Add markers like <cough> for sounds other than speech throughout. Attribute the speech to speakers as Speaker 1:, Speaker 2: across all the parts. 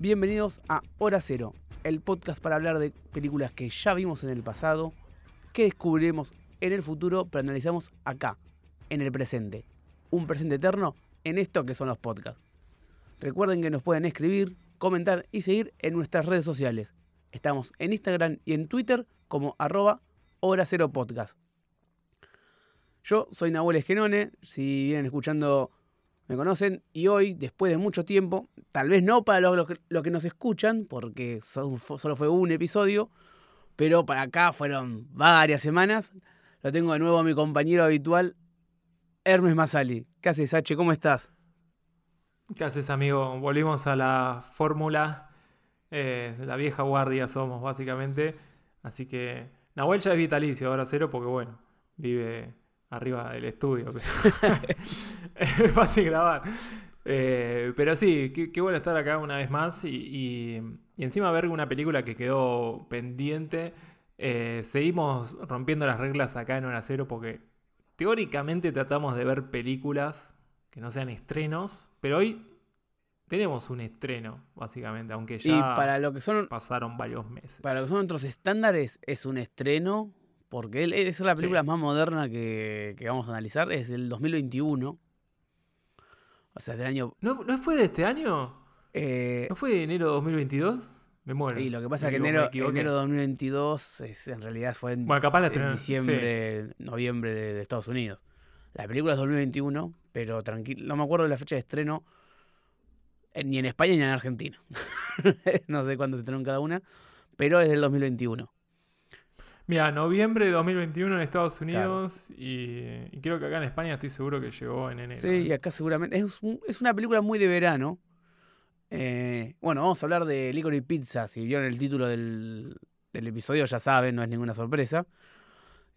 Speaker 1: Bienvenidos a Hora Cero, el podcast para hablar de películas que ya vimos en el pasado, que descubriremos en el futuro, pero analizamos acá, en el presente. Un presente eterno en esto que son los podcasts. Recuerden que nos pueden escribir, comentar y seguir en nuestras redes sociales. Estamos en Instagram y en Twitter como arroba Hora Cero Podcast. Yo soy Nahuel Esgenone, si vienen escuchando me conocen, y hoy, después de mucho tiempo, tal vez no para los lo que, nos escuchan, porque solo fue un episodio, pero para acá fueron varias semanas, lo tengo de nuevo a mi compañero habitual, Hermes Masali. ¿Qué haces, H? ¿Cómo estás?
Speaker 2: ¿Qué haces, amigo? Volvimos a la fórmula, eh, la vieja guardia somos, básicamente, así que Nahuel ya es vitalicio, ahora cero, porque bueno, vive arriba del estudio. <laughs> es fácil grabar. Eh, pero sí, qué, bueno estar acá una vez más y, encima ver una película que quedó pendiente. Eh, seguimos rompiendo las reglas acá en Hora Cero porque teóricamente tratamos de ver películas que no sean estrenos, pero hoy tenemos un estreno, básicamente, aunque ya
Speaker 1: para lo que son,
Speaker 2: pasaron varios meses.
Speaker 1: Para lo que son otros estándares, es un estreno porque esa es la película más moderna que, vamos a analizar, es del 2021. O sea, del año...
Speaker 2: ¿No, fue de este año? Eh, ¿No fue de enero de 2022? Me muero.
Speaker 1: Y lo que pasa es que enero, enero de 2022 es, en realidad fue en, diciembre, noviembre de, Estados Unidos. La película es 2021, pero tranquilo, no me acuerdo de la fecha de estreno ni en España ni en Argentina. <laughs> no sé cuándo se estrenó en cada una, pero es del 2021.
Speaker 2: Mira, noviembre de 2021 en Estados Unidos y, creo que acá en España estoy seguro que llegó en enero.
Speaker 1: Sí, y acá seguramente. Es, una película muy de verano. Eh, bueno, vamos a hablar de Licorice Pizza. Si vieron el título del, episodio ya saben, no es ninguna sorpresa.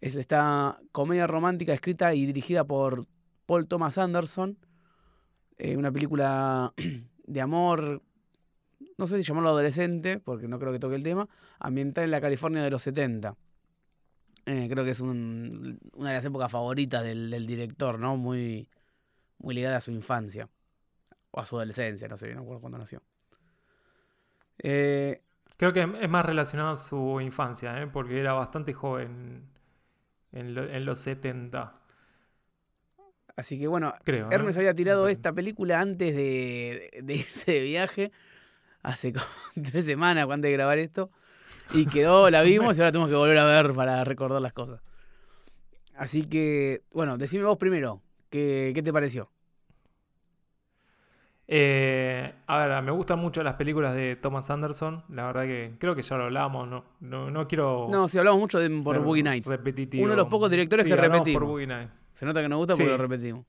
Speaker 1: Es esta comedia romántica escrita y dirigida por Paul Thomas Anderson. Eh, una película <clears throat> de amor, no sé si llamarlo adolescente, porque no creo que toque el tema, ambientada en la California de los 70. Eh, creo que es una de las épocas favoritas del, director, ¿no? Muy, muy ligada a su infancia. O a su adolescencia, no sé, no acuerdo cuándo nació.
Speaker 2: Eh, creo que es más relacionado a su infancia, ¿eh? porque era bastante joven en, los 70.
Speaker 1: Así que bueno, creo, Hermes había tirado esta película antes de, de <laughs> irse de viaje, hace como <laughs> tres semanas antes de grabar esto. Y quedó, <laughs> la vimos y ahora tenemos que volver a ver para recordar las cosas. Así que, bueno, decime vos primero, ¿qué, te pareció?
Speaker 2: Eh, a ver, me gustan mucho las películas de Thomas Anderson. La verdad que creo que ya lo hablamos. No, no, quiero.
Speaker 1: No, sí, hablamos mucho de por Boogie Nights. Uno de los pocos directores que repetimos.
Speaker 2: Por Boogie Nights.
Speaker 1: Se nota que nos gusta porque lo repetimos.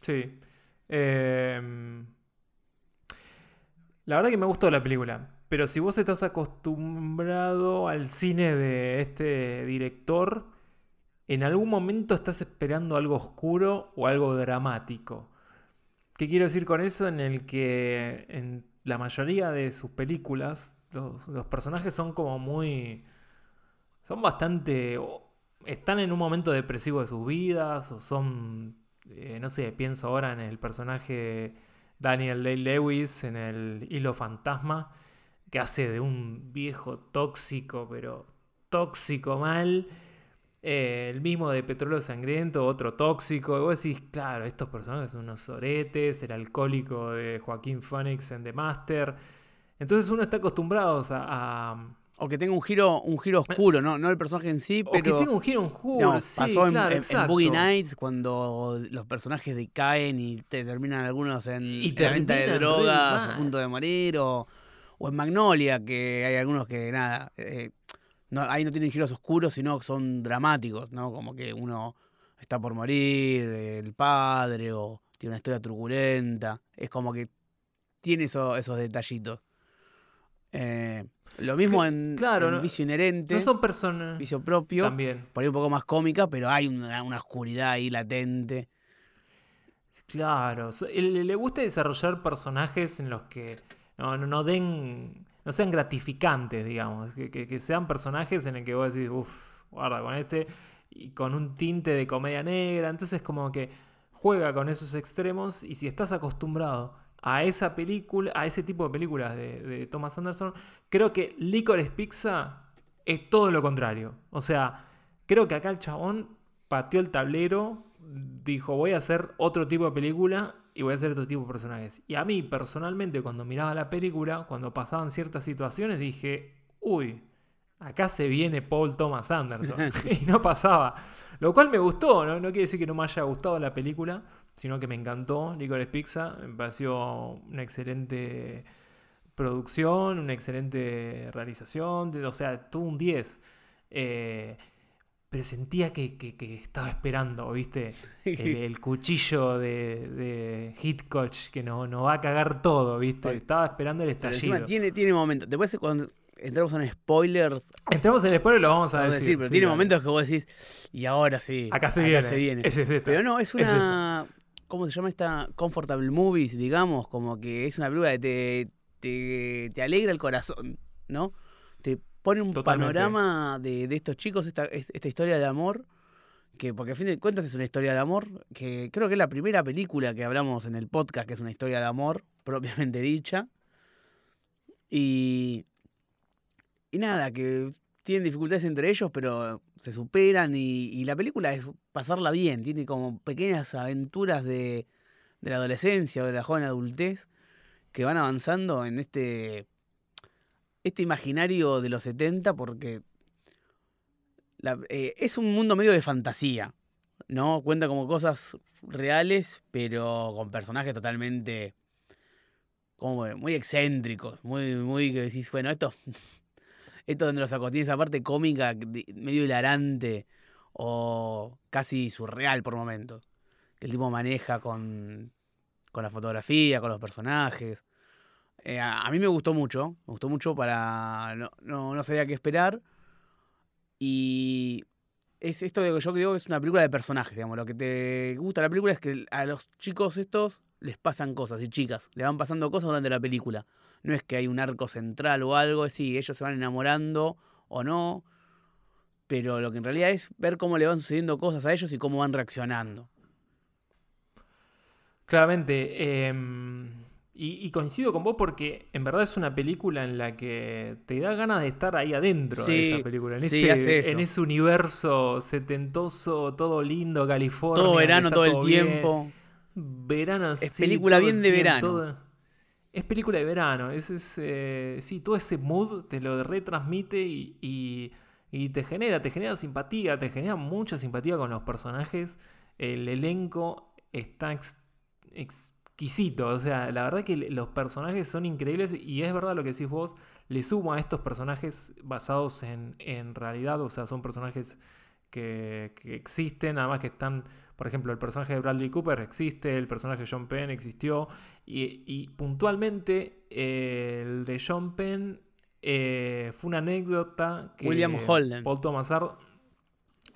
Speaker 2: Sí. Eh, la verdad que me gustó la película. Pero si vos estás acostumbrado al cine de este director, en algún momento estás esperando algo oscuro o algo dramático. ¿Qué quiero decir con eso? En el que en la mayoría de sus películas los, personajes son como muy... son bastante... están en un momento depresivo de sus vidas o son... Eh, no sé, pienso ahora en el personaje Daniel Day Lewis en el Hilo Fantasma que hace de un viejo tóxico, pero tóxico mal. Eh, el mismo de Petróleo Sangriento, otro tóxico. Y vos decís, claro, estos personajes son unos oretes, el alcohólico de Joaquín Phoenix en The Master. Entonces uno está acostumbrado a,
Speaker 1: o que tenga un giro, un giro oscuro, ¿no? No el personaje en sí, pero.
Speaker 2: O que tenga un giro oscuro, sí,
Speaker 1: pasó
Speaker 2: claro,
Speaker 1: en, Boogie Nights cuando los personajes decaen y te terminan algunos en, y venta de drogas, a punto de morir, o, o en Magnolia, que hay algunos que nada, eh, no, ahí no tienen giros oscuros, sino que son dramáticos, ¿no? Como que uno está por morir, el padre, o tiene una historia truculenta. Es como que tiene esos detallitos. Eh, lo mismo en, claro, Vicio Inherente.
Speaker 2: No son personas.
Speaker 1: Vicio propio.
Speaker 2: También.
Speaker 1: Por ahí un poco más cómica, pero hay una, oscuridad ahí latente.
Speaker 2: Claro. Le gusta desarrollar personajes en los que no, no, den, no sean gratificantes, digamos, que, sean personajes en el que vos decís, uff, guarda con este, y con un tinte de comedia negra, entonces como que juega con esos extremos y si estás acostumbrado a esa película, a ese tipo de películas de, de Thomas Anderson, creo que Licorice Pizza es todo lo contrario. O sea, creo que acá el chabón pateó el tablero, dijo voy a hacer otro tipo de película y voy a hacer otro tipo de personajes. Y a mí personalmente cuando miraba la película, cuando pasaban ciertas situaciones, dije, uy, acá se viene Paul Thomas Anderson. <laughs> <laughs> y no pasaba. Lo cual me gustó, ¿no? No quiere decir que no me haya gustado la película, sino que me encantó Licorice Pizza. Me pareció una excelente producción, una excelente realización, o sea, todo un 10. Eh, pero sentía que, estaba esperando, ¿viste? <laughs> El, cuchillo de, de Hitchcock que no, no va a cagar todo, ¿viste? Estaba esperando el estallido.
Speaker 1: tiene, tiene momentos. Después cuando entramos en spoilers.
Speaker 2: Entramos en spoilers lo vamos a decir.
Speaker 1: pero tiene momentos que vos decís, y ahora sí.
Speaker 2: Acá se viene.
Speaker 1: pero no, es una. ¿Cómo se llama esta? Comfortable Movies, digamos, como que es una película que te, te, alegra el corazón, ¿no? Te pone un panorama de, estos chicos, esta, esta historia de amor, que porque a fin de cuentas es una historia de amor, que creo que es la primera película que hablamos en el podcast, que es una historia de amor, <laughs> propiamente dicha. Y, y nada, que tienen dificultades entre ellos, pero se superan y, la película es pasarla bien, tiene como pequeñas aventuras de, de la adolescencia o de la joven adultez que van avanzando en este este imaginario de los 70 porque eh, es un mundo medio de fantasía, ¿no? Cuenta como cosas reales, pero con personajes totalmente como muy excéntricos, muy, muy que decís, bueno, esto, <laughs> esto donde los sacó, tiene esa parte cómica medio hilarante o casi surreal por momentos, que el tipo maneja con, con la fotografía, con los personajes. Eh, a, mí me gustó mucho, me gustó mucho para... No, no, sabía qué esperar. Y es esto de que yo creo que es una película de personajes, digamos. Lo que te gusta de la película es que a los chicos estos les pasan cosas, y chicas, le van pasando cosas durante la película. No es que hay un arco central o algo, es si ellos se van enamorando o no. Pero lo que en realidad es ver cómo le van sucediendo cosas a ellos y cómo van reaccionando.
Speaker 2: Claramente, eh y, coincido con vos porque en verdad es una película en la que te da ganas de estar ahí adentro de esa película. En, ese, en ese universo setentoso, todo lindo, California.
Speaker 1: Todo verano, todo, el tiempo.
Speaker 2: Verano,
Speaker 1: Es película bien de verano.
Speaker 2: es película de verano. Es, es eh, sí, todo ese mood te lo retransmite y, y, te genera, te genera simpatía, te genera mucha simpatía con los personajes. El elenco está ex, exquisito. O sea, la verdad que los personajes son increíbles y es verdad lo que decís vos. Le sumo a estos personajes basados en, en realidad. O sea, son personajes que, existen, además que están, por ejemplo, el personaje de Bradley Cooper existe, el personaje de John Penn existió. Y, puntualmente el de John Penn eh, fue una anécdota que
Speaker 1: William Holden.
Speaker 2: Paul Thomas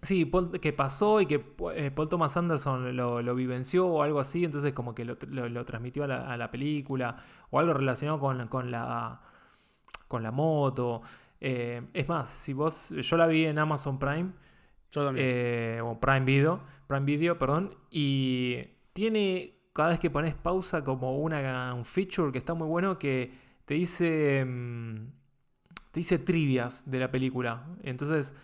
Speaker 2: Sí, que pasó y que eh, Paul Thomas Anderson lo, vivenció o algo así, entonces como que lo, transmitió a la, película o algo relacionado con, con, la, con la moto. Eh, es más, si vos, yo la vi en Amazon Prime,
Speaker 1: yo también.
Speaker 2: Eh, o Prime Video, Prime Video, perdón, y tiene cada vez que pones pausa como una, un feature que está muy bueno que te dice, mm, te dice trivias de la película. Entonces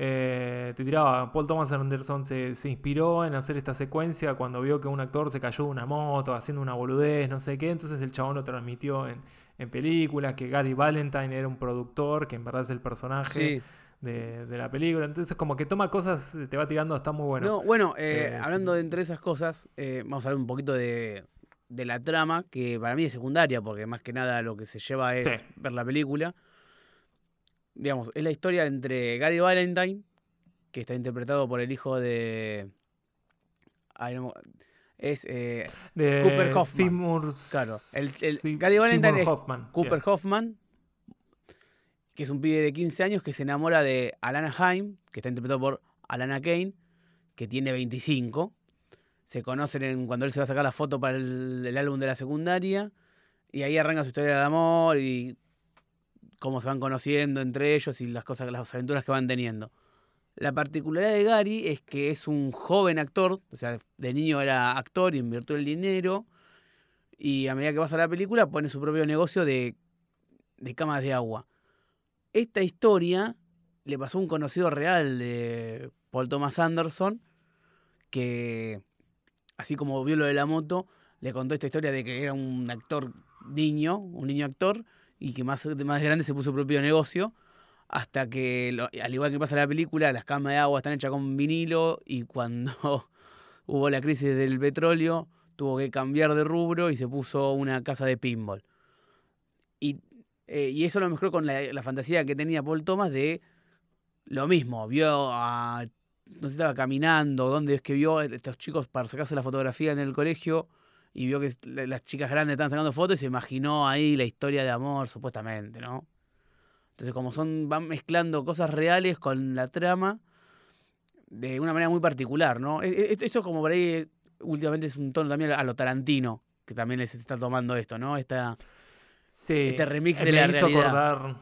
Speaker 2: eh, te tiraba, Paul Thomas Anderson se, inspiró en hacer esta secuencia cuando vio que un actor se cayó de una moto haciendo una boludez, no sé qué, entonces el chabón lo transmitió en, en película, que Gary Valentine era un productor, que en verdad es el personaje. De, la película. Entonces, como que toma cosas, te va tirando, está muy bueno.
Speaker 1: bueno, eh, eh, hablando de entre esas cosas, vamos a hablar un poquito de, la trama, que para mí es secundaria, porque más que nada lo que se lleva es ver la película digamos, es la historia entre Gary Valentine, que está interpretado por el hijo de. es eh, Cooper Hoffman. claro, el, Gary Valentine es Cooper Hoffman, que es un pibe de 15 años que se enamora de Alana Haim, que está interpretado por Alana Kane, que tiene 25. Se conocen cuando él se va a sacar la foto para el álbum de la secundaria. Y ahí arranca su historia de amor y cómo se van conociendo entre ellos y las cosas, las aventuras que van teniendo. La particularidad de Gary es que es un joven actor, o sea, de niño era actor, invirtió el dinero y a medida que pasa la película pone su propio negocio de, de camas de agua. Esta historia le pasó a un conocido real de Paul Thomas Anderson, que así como vio lo de la moto, le contó esta historia de que era un actor niño, un niño actor, y que más, más grande se puso propio negocio, hasta que, al igual que pasa en la película, las camas de agua están hechas con vinilo y cuando <laughs> hubo la crisis del petróleo, tuvo que cambiar de rubro y se puso una casa de pinball. Y, eh, y eso lo mezcló con la, la, fantasía que tenía Paul Thomas de lo mismo, vio a, no sé, estaba caminando, donde es que vio a estos chicos para sacarse la fotografía en el colegio y vio que las chicas grandes estaban sacando fotos y se imaginó ahí la historia de amor, supuestamente, ¿no? Entonces, como son, van mezclando cosas reales con la trama de una manera muy particular, ¿no? E, e, Eso como por ahí últimamente es un tono también a lo Tarantino, que también les está tomando esto, ¿no? Esta,
Speaker 2: sí,
Speaker 1: este remix de la
Speaker 2: hizo
Speaker 1: realidad.
Speaker 2: Acordar,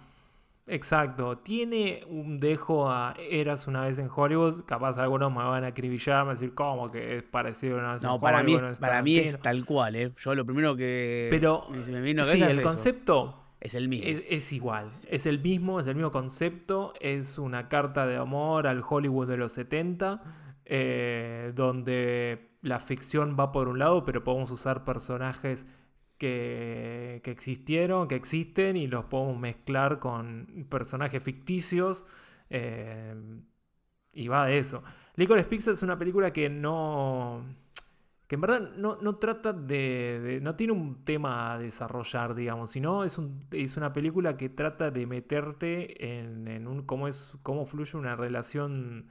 Speaker 2: exacto. Tiene un dejo a Eras una vez en Hollywood. Capaz algunos me van a acribillar, me van a decir, ¿cómo que es parecido a una vez
Speaker 1: no,
Speaker 2: en
Speaker 1: para
Speaker 2: Hollywood?
Speaker 1: Mí
Speaker 2: no
Speaker 1: es, para mí es tal cual, ¿eh? Yo lo primero que
Speaker 2: Pero,
Speaker 1: me, vino
Speaker 2: sí, el concepto
Speaker 1: es el mismo.
Speaker 2: es, es, igual. Es el mismo, es el mismo concepto. Es una carta de amor al Hollywood de los 70. Eh, donde la ficción va por un lado, pero podemos usar personajes que, que, existieron, que existen, y los podemos mezclar con personajes ficticios. Eh, y va de eso. Licorice Pizza es una película que no. que en verdad no, no trata de, no tiene un tema a desarrollar, digamos, sino es, es una película que trata de meterte en, en un. cómo es. cómo fluye una relación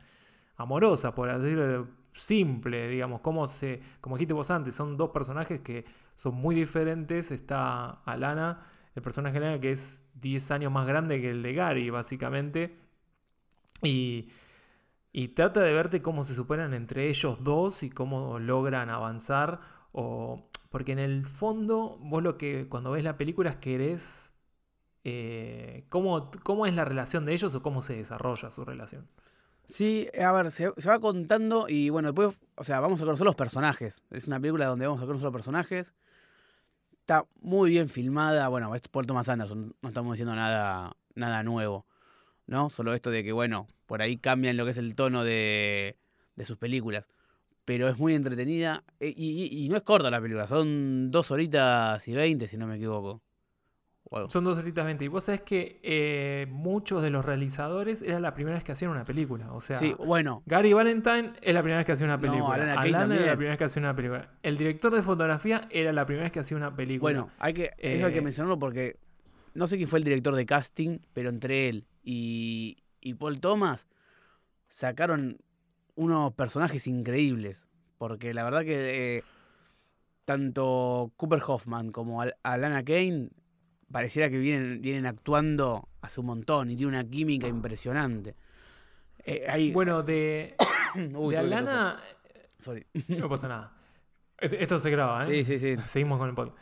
Speaker 2: amorosa, por decirlo simple, digamos, como se, como dijiste vos antes, son dos personajes que son muy diferentes. Está Alana, el personaje de Alana que es 10 años más grande que el de Gary, básicamente. Y, y trata de verte cómo se superan entre ellos dos y cómo logran avanzar. O, porque en el fondo, vos lo que cuando ves la película es querés eh, cómo, cómo es la relación de ellos o cómo se desarrolla su relación.
Speaker 1: Sí, a ver, se, se, va contando y bueno, después, o sea, vamos a conocer los personajes. Es una película donde vamos a conocer los personajes. Está muy bien filmada. Bueno, es Paul Thomas Anderson, no estamos diciendo nada, nada nuevo, ¿no? Solo esto de que, bueno, por ahí cambian lo que es el tono de, de sus películas. Pero es muy entretenida y, y, y, no es corta la película, son dos horitas y veinte, si no me equivoco.
Speaker 2: Wow. Son dos horitas 20. Y vos sabés que eh, muchos de los realizadores era la primera vez que hacían una película. O sea,
Speaker 1: sí, bueno.
Speaker 2: Gary Valentine es la primera vez que hacía una película.
Speaker 1: No, Alana,
Speaker 2: Alana era la primera vez que hacía una película. El director de fotografía era la primera vez que hacía una película.
Speaker 1: Bueno, hay que, eh, eso hay que mencionarlo porque no sé quién fue el director de casting, pero entre él y, y Paul Thomas sacaron unos personajes increíbles. Porque la verdad que eh, tanto Cooper Hoffman como Al Alana Kane pareciera que vienen, vienen actuando hace un montón y tiene una química impresionante.
Speaker 2: Eh, hay... Bueno, de, <coughs> Uy, de Alana.
Speaker 1: Sorry. <laughs>
Speaker 2: No pasa nada. Esto se graba, ¿eh?
Speaker 1: Sí, sí, sí.
Speaker 2: Seguimos con el podcast.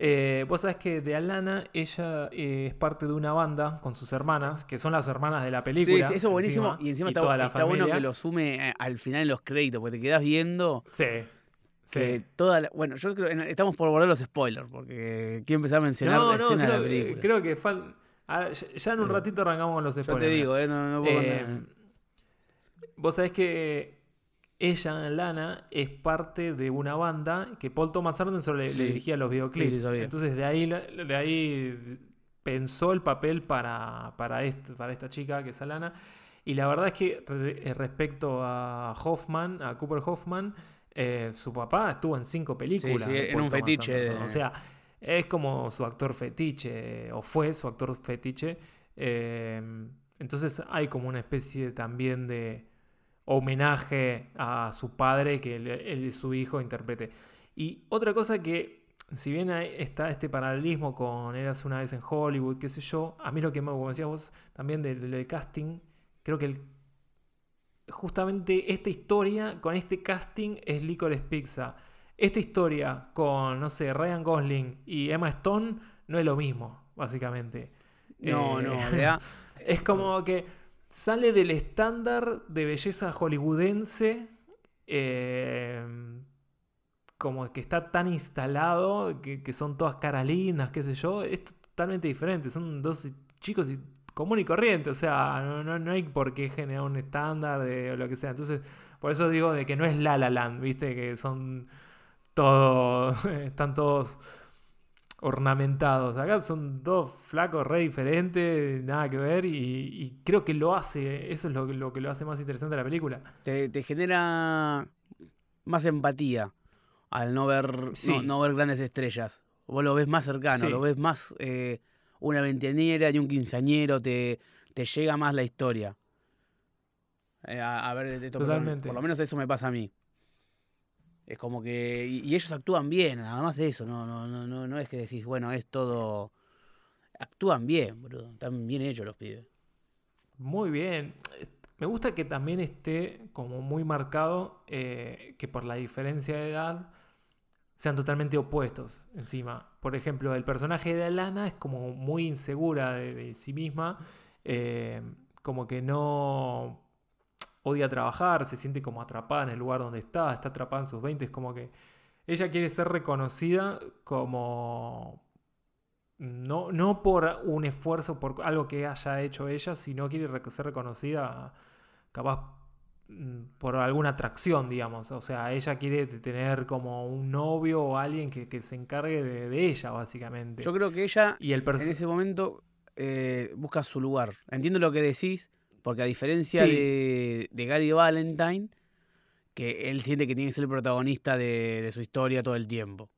Speaker 2: Eh, vos sabés que de Alana, ella eh, es parte de una banda con sus hermanas, que son las hermanas de la película.
Speaker 1: Sí, sí eso es buenísimo. Encima, y encima y está, está bueno que lo sume al final en los créditos, porque te quedas viendo.
Speaker 2: Sí.
Speaker 1: Que toda la, bueno, yo creo estamos por borrar los spoilers, porque quiero empezar a mencionar
Speaker 2: no,
Speaker 1: la
Speaker 2: no,
Speaker 1: escena
Speaker 2: creo,
Speaker 1: de la película.
Speaker 2: Creo que fal... ah, ya en un ratito arrancamos con los spoilers.
Speaker 1: Yo te digo, eh, no, no puedo
Speaker 2: eh, Vos sabés que ella, Lana, es parte de una banda que Paul Thomas Anderson le, sí. le dirigía los videoclips. Sí, Entonces de ahí, de ahí pensó el papel para, para, este, para esta chica que es Alana. Y la verdad es que re, respecto a Hoffman, a Cooper Hoffman, eh, su papá estuvo en cinco películas.
Speaker 1: Sí, sí, en un fetiche.
Speaker 2: O sea, es como su actor fetiche, o fue su actor fetiche. Eh, entonces hay como una especie también de homenaje a su padre que él, él, su hijo interprete. Y otra cosa que, si bien está este paralelismo con Eras una vez en Hollywood, qué sé yo, a mí lo que me, como decías vos, también del, del casting, creo que el justamente esta historia con este casting es Licorice Pizza. Esta historia con, no sé, Ryan Gosling y Emma Stone no es lo mismo, básicamente.
Speaker 1: No,
Speaker 2: eh,
Speaker 1: no, <laughs>
Speaker 2: es como que sale del estándar de belleza hollywoodense. Eh, como que está tan instalado que, que son todas caras lindas, qué sé yo. Es totalmente diferente. Son dos chicos y común y corriente, o sea, no, no, hay por qué generar un estándar de lo que sea. Entonces, por eso digo de que no es La La Land, ¿viste? Que son todos, <laughs> están todos ornamentados. Acá son dos flacos re diferentes, nada que ver, y, creo que lo hace, eso es lo, lo, que lo hace más interesante la película.
Speaker 1: Te, genera más empatía al no ver, no, ver grandes estrellas. Vos lo ves más cercano, lo ves más eh, una veinteañera y un quinceañero, te, te llega más la historia. Eh, a, ver, Totalmente. Por lo menos eso me pasa a mí. Es como que. Y, ellos actúan bien, nada más de eso. No, no, no, no, no es que decís, bueno, es todo. Actúan bien, bro. Están bien hechos los pibes.
Speaker 2: Muy bien. Me gusta que también esté como muy marcado eh, que por la diferencia de edad sean totalmente opuestos encima. Por ejemplo, el personaje de Alana es como muy insegura de, sí misma, eh, como que no odia trabajar, se siente como atrapada en el lugar donde está, está atrapada en sus 20, es como que ella quiere ser reconocida como... No, no por un esfuerzo, por algo que haya hecho ella, sino quiere ser reconocida capaz por alguna atracción, digamos. O sea, ella quiere tener como un novio o alguien que, se encargue de, ella, básicamente.
Speaker 1: Yo creo que ella y el en ese momento eh, busca su lugar. Entiendo lo que decís, porque a diferencia de, Gary Valentine, que él siente que tiene que ser el protagonista de, su historia todo el tiempo.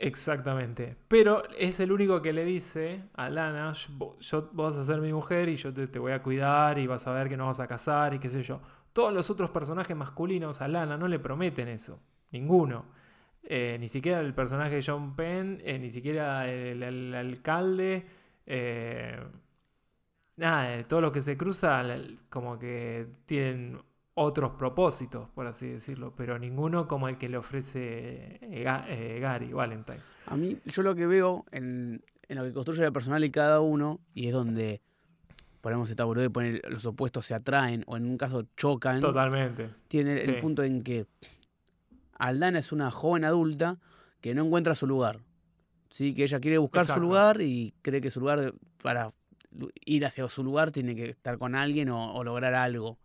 Speaker 2: Exactamente. Pero es el único que le dice a Lana, yo, vas a ser mi mujer y yo te, te, voy a cuidar y vas a ver que no vas a casar y qué sé yo. Todos los otros personajes masculinos a Lana no le prometen eso. Ninguno. Eh, ni siquiera el personaje de John Penn, eh, ni siquiera el, alcalde. Eh, nada, todo lo que se cruza, como que tienen otros propósitos, por así decirlo, pero ninguno como el que le ofrece Gary Valentine.
Speaker 1: A mí, yo lo que veo en, en lo que construye el personal y cada uno, y es donde ponemos esta de poner los opuestos se atraen o en un caso chocan.
Speaker 2: Totalmente.
Speaker 1: Tiene el punto en que Aldana es una joven adulta que no encuentra su lugar. ¿sí? Que ella quiere buscar su lugar y cree que su lugar, para ir hacia su lugar, tiene que estar con alguien o, lograr algo.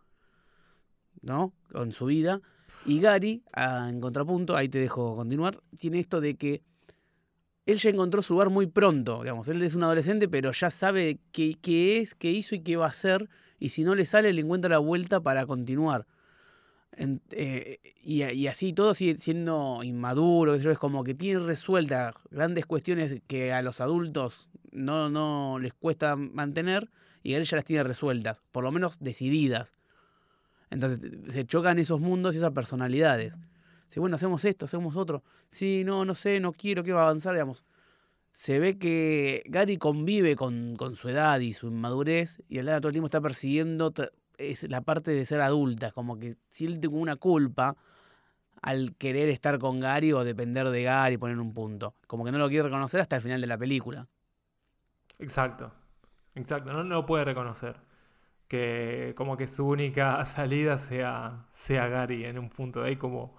Speaker 1: ¿No? Con su vida. Y Gary, en contrapunto, ahí te dejo continuar, tiene esto de que él ya encontró su lugar muy pronto, digamos, él es un adolescente, pero ya sabe qué, qué es, qué hizo y qué va a hacer, y si no le sale, le encuentra la vuelta para continuar. Eh, y, así todo sigue siendo inmaduro, es como que tiene resueltas grandes cuestiones que a los adultos no, no les cuesta mantener, y él ya las tiene resueltas, por lo menos decididas. Entonces se chocan esos mundos y esas personalidades. Si bueno, hacemos esto, hacemos otro. Sí, no, no sé, no quiero, que va a avanzar, digamos. Se ve que Gary convive con, su edad y su inmadurez y el lado todo el tiempo está persiguiendo la parte de ser adulta, como que siente como una culpa al querer estar con Gary o depender de Gary poner un punto. Como que no lo quiere reconocer hasta el final de la película.
Speaker 2: Exacto, exacto, no, no lo puede reconocer. Que como que su única <laughs> salida sea, sea Gary en un punto. Ahí como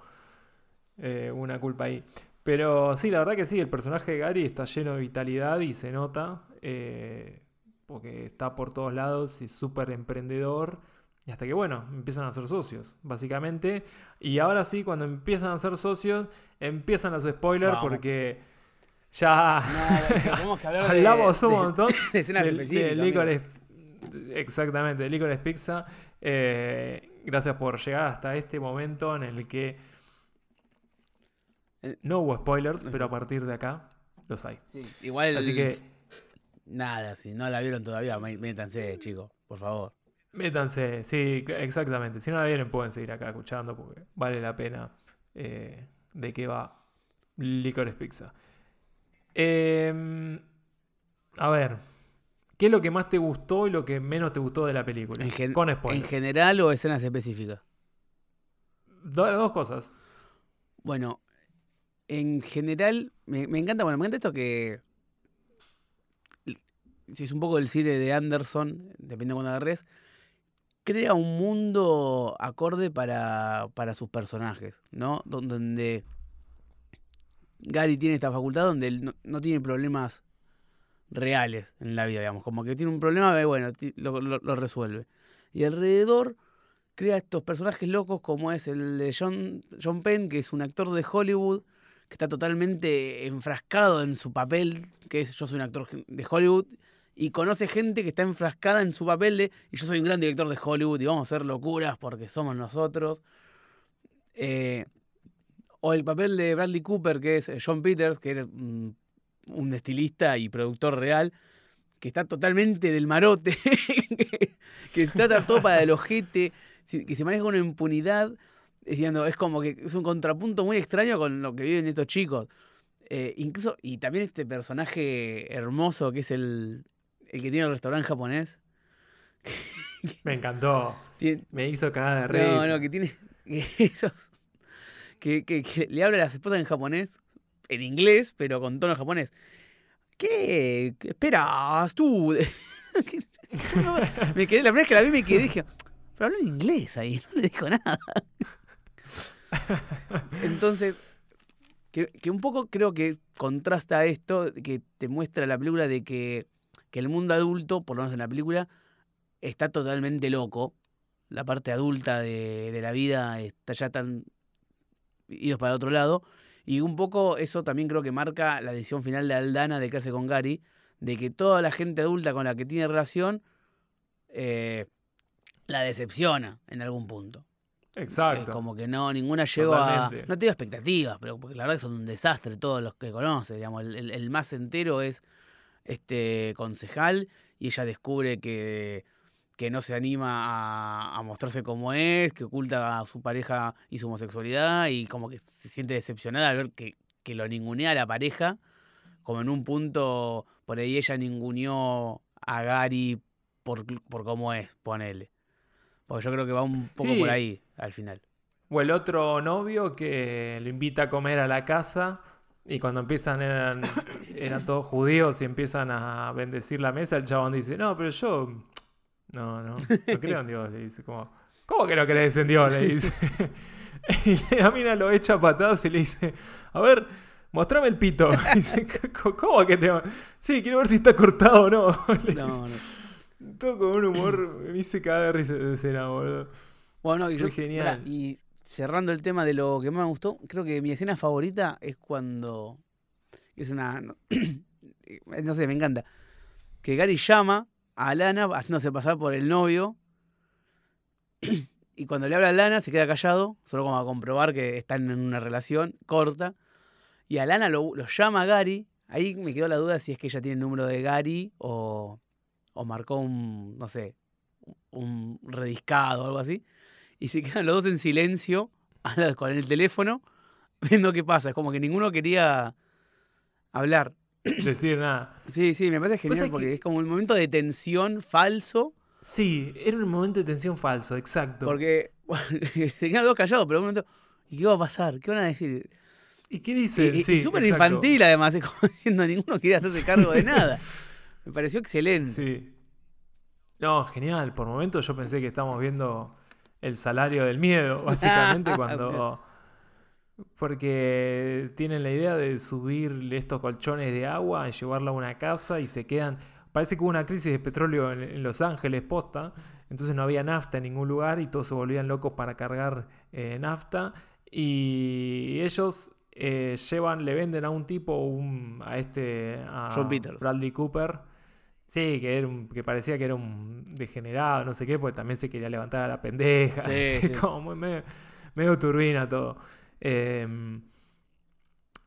Speaker 2: eh, una culpa ahí. Pero sí, la verdad que sí, el personaje de Gary está lleno de vitalidad y se nota, eh, porque está por todos lados y es súper emprendedor. Y hasta que, bueno, empiezan a ser socios, básicamente. Y ahora sí, cuando empiezan a ser socios, empiezan los spoilers porque ya <laughs> hablamos un montón <laughs> de, escenas de, Exactamente, de Licores Pizza. Eh, gracias por llegar hasta este momento en el que no hubo spoilers, pero a partir de acá los hay.
Speaker 1: igual. Así que. Nada, si no la vieron todavía, métanse, chicos, por favor.
Speaker 2: Métanse, sí, exactamente. Si no la vieron, pueden seguir acá escuchando porque vale la pena eh, de qué va Licores Pizza. Em, a ver, ¿qué es lo que más te gustó y lo que menos te gustó de la película?
Speaker 1: Con spoilers. ¿En general o escenas específicas?
Speaker 2: dos cosas.
Speaker 1: Bueno, en general, me, encanta, bueno, me encanta esto que si es un poco del cine de Anderson, depende de cuando agarres, crea un mundo acorde para, para sus personajes, ¿no? Donde Gary tiene esta facultad donde él no, no tiene problemas reales en la vida, digamos. Como que tiene un problema, bueno, lo, lo- lo resuelve. Y alrededor crea estos personajes locos como es el de John, John Penn, que es un actor de Hollywood que está totalmente enfrascado en su papel, que es yo soy un actor de Hollywood, y conoce gente que está enfrascada en su papel de y yo soy un gran director de Hollywood y vamos a hacer locuras porque somos nosotros. Eh, o el papel de Bradley Cooper, que es eh, John Peters, que era un estilista y productor real, que está totalmente del marote, <laughs> que, que trata todo para el ojete, que se maneja con una impunidad, diciendo, es como que es un contrapunto muy extraño con lo que viven estos chicos. Eh, incluso, y también este personaje hermoso que es el, el que tiene el restaurante japonés. <laughs>
Speaker 2: Me encantó. Me hizo cagar de risa.
Speaker 1: no, no, que tiene. <laughs> Que, esos- que, que- que le habla a las esposas en japonés, en inglés, pero con tono japonés. ¿Qué, qué esperas tú? <laughs> Me quedé, la primera vez que la vi me quedé dije, pero habló en inglés ahí, no le dijo nada. Entonces, que, un poco creo que contrasta esto, que te muestra la película de que, el mundo adulto, por lo menos en la película, está totalmente loco. La parte adulta de, la vida está ya tan idos para otro lado. Y un poco eso también creo que marca la decisión final de Aldana de quedarse con Gary, de que toda la gente adulta con la que tiene relación eh, la decepciona en algún punto.
Speaker 2: Exacto.
Speaker 1: Como que no, ninguna llegó a. No tengo expectativas, pero porque la verdad que son un desastre todos los que conoce. Digamos, el, el- el más entero es este concejal y ella descubre que, que no se anima a, a mostrarse como es, que oculta a su pareja y su homosexualidad y como que se siente decepcionada al ver que, que lo ningunea a la pareja. Como en un punto, por ahí ella ninguneó a Gary por, por cómo es, ponele. Porque yo creo que va un poco
Speaker 2: Sí.
Speaker 1: por ahí al final.
Speaker 2: O el otro novio que lo invita a comer a la casa y cuando empiezan eran, <coughs> eran todos judíos y empiezan a bendecir la mesa, el chabón dice, no, pero yo no, no, no creo en Dios. Le dice como, ¿cómo que no crees en Dios? Le dice. <laughs> <laughs> y la mina lo echa a patadas y le dice, a ver, mostrame el pito. <laughs> Y dice, "¿Cómo- ¿cómo que te va? Sí, quiero ver si está cortado o no.
Speaker 1: No, no.
Speaker 2: Todo con un humor, me hice de risa de escena, boludo.
Speaker 1: Bueno, y, yo-
Speaker 2: genial.
Speaker 1: pará, y cerrando el tema de lo que más me gustó, creo que mi escena favorita es cuando. Es una. No, <clears throat> no sé, me encanta. Que Gary llama a Lana haciéndose pasar por el novio. <clears throat> Y cuando le habla a Lana se queda callado, solo como a comprobar que están en una relación corta. Y a Lana lo, lo llama a Gary. Ahí me quedó la duda si es que ella tiene el número de Gary o, o marcó un, no sé, un rediscado o algo así. Y se quedan los dos en silencio con el teléfono <laughs> viendo qué pasa. Es como que ninguno quería hablar. <clears throat>
Speaker 2: Decir nada.
Speaker 1: Sí, sí, me parece
Speaker 2: Pues
Speaker 1: genial
Speaker 2: es
Speaker 1: porque
Speaker 2: que-
Speaker 1: es como un momento de tensión falso.
Speaker 2: Sí, era un momento de tensión falso, exacto.
Speaker 1: Porque <laughs> se quedan dos callados, pero en un momento. ¿Y qué va a pasar? ¿Qué van a decir?
Speaker 2: ¿Y qué
Speaker 1: Y,
Speaker 2: dicen?
Speaker 1: y-
Speaker 2: Sí,
Speaker 1: y súper infantil además, <laughs> es como diciendo ninguno quiere hacerse cargo de nada. Me pareció excelente.
Speaker 2: Sí. No, genial. Por momentos yo pensé que estábamos viendo el salario del miedo, <laughs> básicamente, cuando. Porque tienen la idea de subir estos colchones de agua y llevarla a una casa y se quedan. Parece que hubo una crisis de petróleo en, Los Ángeles, posta. Entonces no había nafta en ningún lugar y todos se volvían locos para cargar eh, nafta. Y ellos eh, llevan, le venden a un tipo, un, a este. A
Speaker 1: John Peters.
Speaker 2: Bradley Cooper. Sí, que, era un- que parecía que era un degenerado, no sé qué, porque también se quería levantar a la pendeja.
Speaker 1: Sí, <laughs> sí.
Speaker 2: Como medio, medio turbina todo. Eh,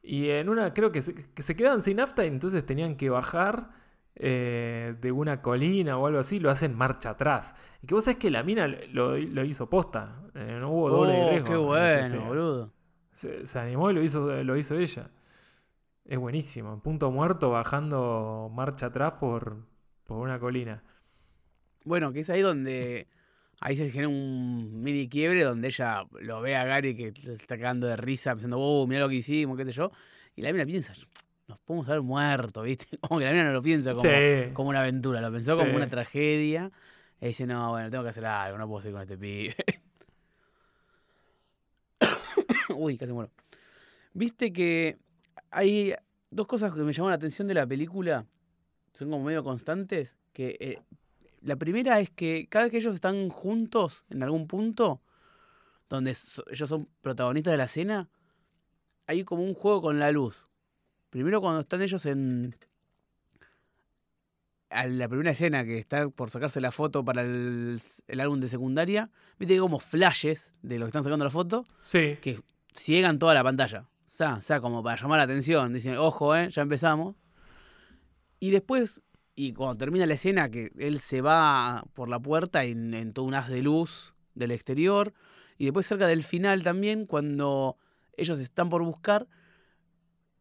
Speaker 2: y en una, creo que se, que se quedan sin nafta y entonces tenían que bajar eh, de una colina o algo así, lo hacen marcha atrás. Y que vos sabés que la mina lo, lo hizo posta. eh, no hubo doble
Speaker 1: Oh,
Speaker 2: riesgo.
Speaker 1: qué bueno, boludo.
Speaker 2: Se, se animó y lo hizo, lo hizo ella. Es buenísimo. En punto muerto bajando marcha atrás por, por una colina.
Speaker 1: Bueno, que es ahí donde. Ahí se genera un mini quiebre donde ella lo ve a Gary que se está cagando de risa, pensando, oh, mira lo que hicimos, qué sé yo. Y la mina piensa, nos podemos haber muerto, ¿viste? <laughs> Como que la mina no lo piensa como,
Speaker 2: Sí.
Speaker 1: como una aventura, lo pensó como una tragedia. Y dice, no, bueno, tengo que hacer algo, no puedo seguir con este pibe. <coughs> Uy, casi muero. Viste que hay dos cosas que me llamaron la atención de la película, son como medio constantes, que eh, la primera es que cada vez que ellos están juntos en algún punto, donde so- ellos son protagonistas de la escena, hay como un juego con la luz. Primero cuando están ellos en... A la primera escena que está por sacarse la foto para el, el álbum de secundaria, viste que hay como flashes de lo que están sacando la foto
Speaker 2: Sí.
Speaker 1: que ciegan toda la pantalla. O sea, o sea, como para llamar la atención. Dicen, ojo, eh, ya empezamos. Y después, y cuando termina la escena, que él se va por la puerta en, en todo un haz de luz del exterior. Y después cerca del final también, cuando ellos están por buscar,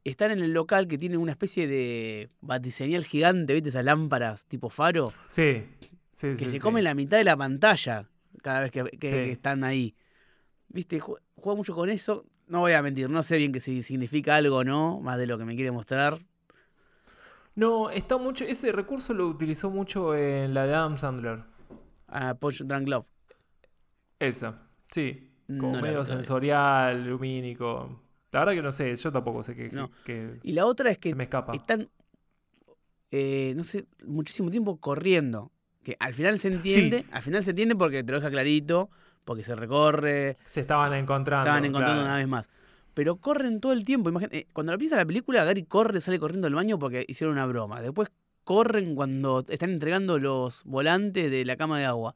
Speaker 1: están en el local que tiene una especie de batiseñal gigante, ¿viste? Esas lámparas tipo faro,
Speaker 2: Sí. Sí,
Speaker 1: que
Speaker 2: sí,
Speaker 1: se
Speaker 2: sí.
Speaker 1: comen la mitad de la pantalla cada vez que, que- están ahí. ¿Viste? Ju- Juega mucho con eso. No voy a mentir, no sé bien que si significa algo o no, más de lo que me quiere mostrar.
Speaker 2: No, está mucho. Ese recurso lo utilizó mucho en la de Adam Sandler.
Speaker 1: A Punch Drunk Love.
Speaker 2: Esa. Sí. Como
Speaker 1: No
Speaker 2: medio sensorial, lumínico. La verdad que no sé, yo tampoco sé qué.
Speaker 1: No. Y la otra es que
Speaker 2: se me escapa.
Speaker 1: están, eh, no sé, muchísimo tiempo corriendo. Que al final se entiende, al final se entiende porque te lo deja clarito, porque se recorre,
Speaker 2: Se estaban encontrando.
Speaker 1: estaban encontrando
Speaker 2: claro.
Speaker 1: una vez más. Pero corren todo el tiempo. Imagínate, eh, cuando empieza la película, Gary corre, sale corriendo del baño porque hicieron una broma. Después corren cuando están entregando los volantes de la cama de agua.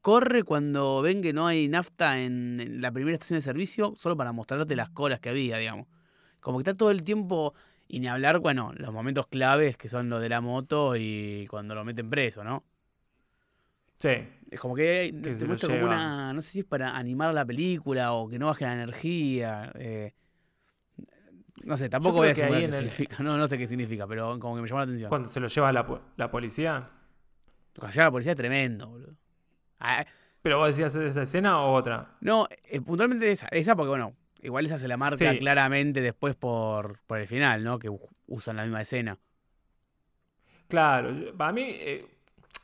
Speaker 1: Corre cuando ven que no hay nafta en, en la primera estación de servicio, solo para mostrarte las colas que había, digamos. Como que está todo el tiempo, y ni hablar, bueno, los momentos claves que son los de la moto y cuando lo meten preso, ¿no?
Speaker 2: Sí.
Speaker 1: Es como que
Speaker 2: Que
Speaker 1: te
Speaker 2: se
Speaker 1: muestra como una. No sé si es para animar la película o que no baje la energía. eh, no sé, tampoco voy a decir qué
Speaker 2: el-
Speaker 1: significa. <laughs> No, no sé qué significa, pero como que me llamó la atención.
Speaker 2: Cuando se lo lleva la, la policía.
Speaker 1: Cuando llega la policía es tremendo, boludo. Ah,
Speaker 2: Pero vos decías esa escena o otra.
Speaker 1: no, eh, puntualmente esa. Esa porque, bueno, igual esa se la marca
Speaker 2: Sí.
Speaker 1: claramente después por, por el final, ¿no? Que usan la misma escena.
Speaker 2: Claro, para mí, eh,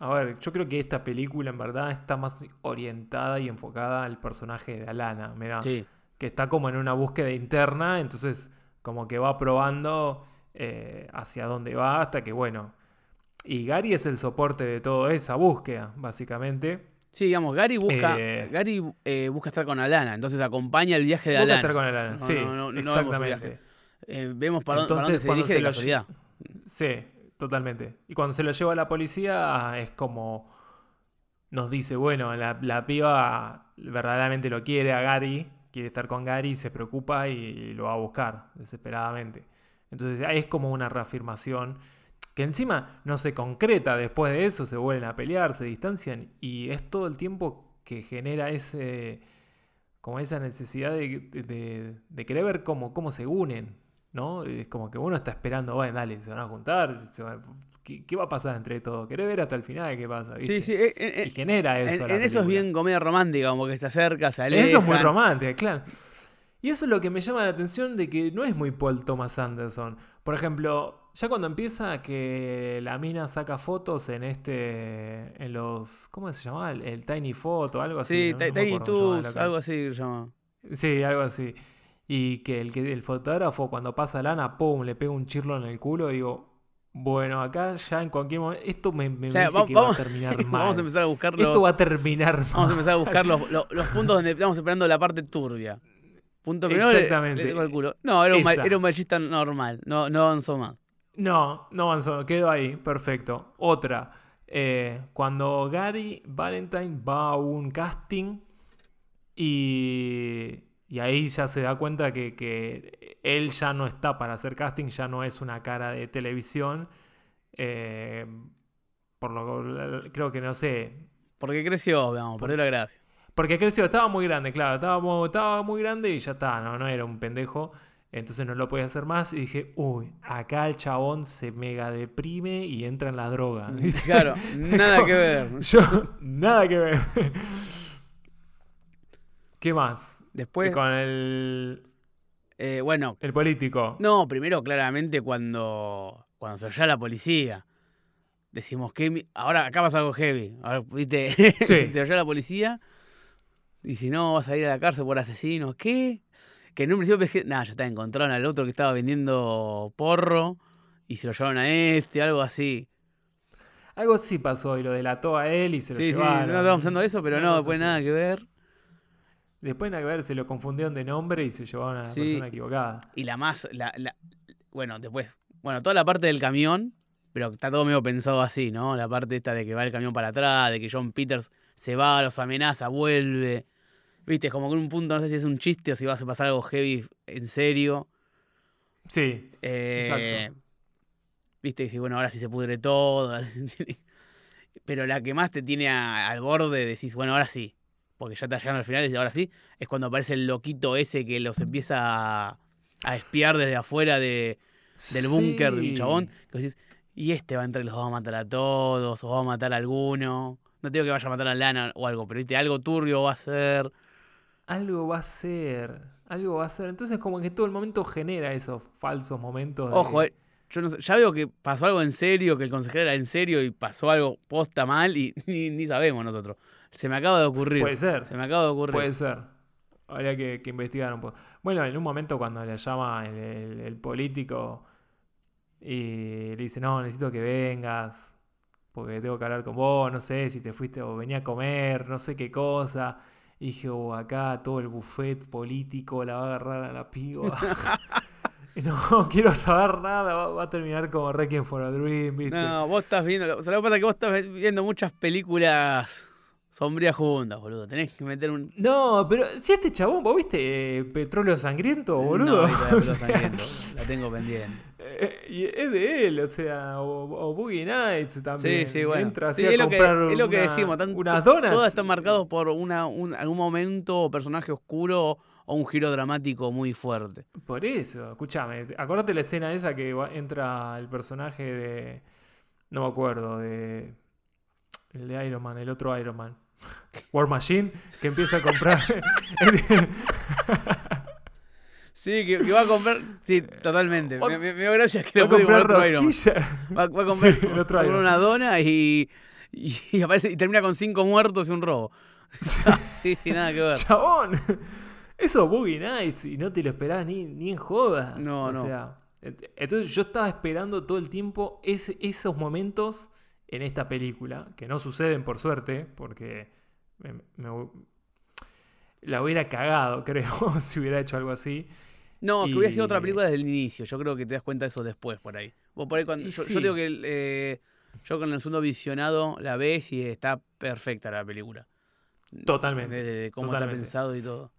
Speaker 2: a ver, yo creo que esta película en verdad está más orientada y enfocada al personaje de Alana, me da.
Speaker 1: Sí.
Speaker 2: Que está como en una búsqueda interna, entonces como que va probando eh, hacia dónde va hasta que, bueno. Y Gary es el soporte de toda esa búsqueda, básicamente.
Speaker 1: Sí, digamos, Gary busca,
Speaker 2: Eh.
Speaker 1: Gary, eh, busca estar con Alana, entonces acompaña el viaje de
Speaker 2: Busca
Speaker 1: Alana.
Speaker 2: estar con Alana,
Speaker 1: No,
Speaker 2: sí,
Speaker 1: no, no, no vemos su
Speaker 2: exactamente.
Speaker 1: vemos para, dónde- para dónde
Speaker 2: Entonces,
Speaker 1: se dirige
Speaker 2: se
Speaker 1: de
Speaker 2: lo
Speaker 1: casualidad.
Speaker 2: Sí, totalmente. Y cuando se lo lleva a la policía es como nos dice, bueno, la, piba verdaderamente lo quiere a Gary, quiere estar con Gary, se preocupa y, lo va a buscar desesperadamente. Entonces es como una reafirmación que encima no se concreta después de eso, se vuelven a pelear, se distancian y es todo el tiempo que genera ese como esa necesidad de, de- de querer ver cómo, cómo se unen, ¿no? Es como que uno está esperando, bueno, dale, se van a juntar, se van- ¿qué, qué va a pasar entre todos? Querés ver hasta el final qué pasa, ¿viste?
Speaker 1: Sí, sí, eh, eh,
Speaker 2: Y genera eso.
Speaker 1: en,
Speaker 2: la
Speaker 1: en eso es bien comedia romántica, como que se acerca, se aleja.
Speaker 2: Eso es muy romántico, claro. Y eso es lo que me llama la atención de que no es muy Paul Thomas Anderson. Por ejemplo, ya cuando empieza que la mina saca fotos en este. en los. ¿Cómo se llamaba? El, el Tiny Photo, algo así.
Speaker 1: Sí,
Speaker 2: ¿no? No me
Speaker 1: Tiny
Speaker 2: la
Speaker 1: algo así se llama.
Speaker 2: Sí, algo así. Y que el, que el fotógrafo cuando pasa lana, pum, le pega un chirlo en el culo, digo, bueno, acá ya en cualquier momento, esto me, me
Speaker 1: O sea,
Speaker 2: que va a terminar <laughs> mal. <laughs>
Speaker 1: Vamos a empezar a buscar los,
Speaker 2: Esto va a terminar mal.
Speaker 1: vamos a empezar a buscar los, los- los puntos donde estamos esperando la parte turbia. Punto primero,
Speaker 2: Exactamente.
Speaker 1: le toco el culo. No, era un, ma-
Speaker 2: Esa.
Speaker 1: era un machista normal, no, no avanzó más.
Speaker 2: No, no avanzó, quedó ahí, perfecto. Otra, eh, cuando Gary Valentine va a un casting y, y ahí ya se da cuenta que, que él ya no está para hacer casting, ya no es una cara de televisión. eh, por lo que creo que no sé.
Speaker 1: Porque creció, digamos, perdió la gracia.
Speaker 2: Porque creció, estaba muy grande, claro, estaba, mu- estaba muy grande y ya está, no, no era un pendejo. Entonces no lo podía hacer más y dije, uy, acá el chabón se mega deprime y entra en la droga. ¿viste?
Speaker 1: Claro, <laughs> nada que ver.
Speaker 2: Yo, nada que ver. ¿Qué más?
Speaker 1: Después,
Speaker 2: Con el,
Speaker 1: eh, bueno,
Speaker 2: el político.
Speaker 1: no, primero claramente cuando, cuando se oye a la policía. Decimos que ahora acá pasa algo heavy. Ahora, viste, <laughs>
Speaker 2: Sí.
Speaker 1: te oye a la policía y si no vas a ir a la cárcel por asesino. ¿Qué? que en un principio pensé, nada, ya está, encontraron al otro que estaba vendiendo porro y se lo llevaron a este, algo así.
Speaker 2: Algo sí pasó y lo delató a él y se lo
Speaker 1: Sí, sí,
Speaker 2: llevaron.
Speaker 1: no estamos pensando eso, pero no,
Speaker 2: cosa
Speaker 1: después
Speaker 2: así.
Speaker 1: nada que ver.
Speaker 2: Después nada que ver, se lo confundieron de nombre y se llevaron a la
Speaker 1: Sí.
Speaker 2: persona equivocada.
Speaker 1: Y la más, la, la- bueno, después, bueno, toda la parte del camión, pero está todo medio pensado así, ¿no? La parte esta de que va el camión para atrás, de que John Peters se va, los amenaza, vuelve. Viste, es como que en un punto no sé si es un chiste o si va a pasar algo heavy en serio.
Speaker 2: Sí,
Speaker 1: Eh,
Speaker 2: Exacto.
Speaker 1: Viste, y bueno, ahora sí se pudre todo. <laughs> Pero la que más te tiene a- al borde, decís, bueno, ahora sí. Porque ya está llegando al final y ahora sí. Es cuando aparece el loquito ese que los empieza a, a espiar desde afuera de, del búnker del
Speaker 2: Sí.
Speaker 1: chabón. Que decís, y este va a entrar y los va a matar a todos, o va a matar a alguno. No digo que vaya a matar a Lana o algo, pero viste, algo turbio va a ser.
Speaker 2: Algo va a ser. Algo va a ser. Entonces, como que todo el momento genera esos falsos momentos. de-
Speaker 1: Ojo, eh, yo no sé, ya veo que pasó algo en serio, que el consejero era en serio y pasó algo posta mal y <laughs> ni, ni sabemos nosotros. Se me acaba de ocurrir.
Speaker 2: Puede ser.
Speaker 1: Se me acaba de ocurrir.
Speaker 2: Puede ser. Habría que, que investigar un poco. Bueno, en un momento cuando le llama el, el- el político y le dice, no, necesito que vengas, porque tengo que hablar con vos, no sé si te fuiste o venía a comer, no sé qué cosa. Y dije, oh, acá todo el buffet político la va a agarrar a la piba. <laughs> <laughs> No quiero saber nada, va, va a terminar como Requiem for a Dream, ¿viste?
Speaker 1: No, vos estás viendo. O sea, lo que pasa es que vos estás viendo muchas películas sombrías juntas, boludo. Tenés que meter un.
Speaker 2: No, pero si este chabón, ¿vos viste eh, Petróleo Sangriento, boludo?
Speaker 1: No, vi la de <laughs>
Speaker 2: O
Speaker 1: Pelo
Speaker 2: sea,
Speaker 1: Sangriento, la tengo pendiente. <laughs>
Speaker 2: Eh, y es de él, o sea, o, o Boogie Nights también.
Speaker 1: Sí, sí, bueno.
Speaker 2: Entra así
Speaker 1: Sí,
Speaker 2: a
Speaker 1: es, lo que,
Speaker 2: comprar
Speaker 1: es lo que
Speaker 2: una-
Speaker 1: decimos. tan-
Speaker 2: unas donuts.
Speaker 1: Todas están marcados por una, un- algún momento o personaje oscuro o un giro dramático muy fuerte.
Speaker 2: Por eso, escúchame, acordate la escena esa que entra el personaje de. No me acuerdo, de. El de Iron Man, el otro Iron Man. <laughs> War Machine, que empieza a comprar. <laughs>
Speaker 1: Sí, que, que va a comprar. Sí, totalmente.
Speaker 2: O-
Speaker 1: Me, me, me dio gracia que
Speaker 2: va
Speaker 1: lo
Speaker 2: a comprar
Speaker 1: otro Iron Man. Va, va a comprar,
Speaker 2: Sí,
Speaker 1: va a una dona y, y, y aparece, y termina con cinco muertos y un robo. <laughs> Sí, sí, nada que ver.
Speaker 2: Chabón, eso Boogie Nights y no te lo esperás ni, ni en joda.
Speaker 1: No,
Speaker 2: o
Speaker 1: no.
Speaker 2: sea, ent- entonces yo estaba esperando todo el tiempo ese- esos momentos en esta película, que no suceden por suerte, porque me- me- la hubiera cagado, <laughs> creo, si hubiera hecho algo así.
Speaker 1: No, que hubiera sido otra
Speaker 2: Y-
Speaker 1: película desde el inicio. Yo creo que te das cuenta de eso después, por ahí. Vos por ahí cuando,
Speaker 2: Y
Speaker 1: yo,
Speaker 2: sí.
Speaker 1: yo digo que eh, yo con el segundo visionado la ves y está perfecta la película.
Speaker 2: Totalmente.
Speaker 1: De, de cómo
Speaker 2: totalmente.
Speaker 1: está pensado y todo.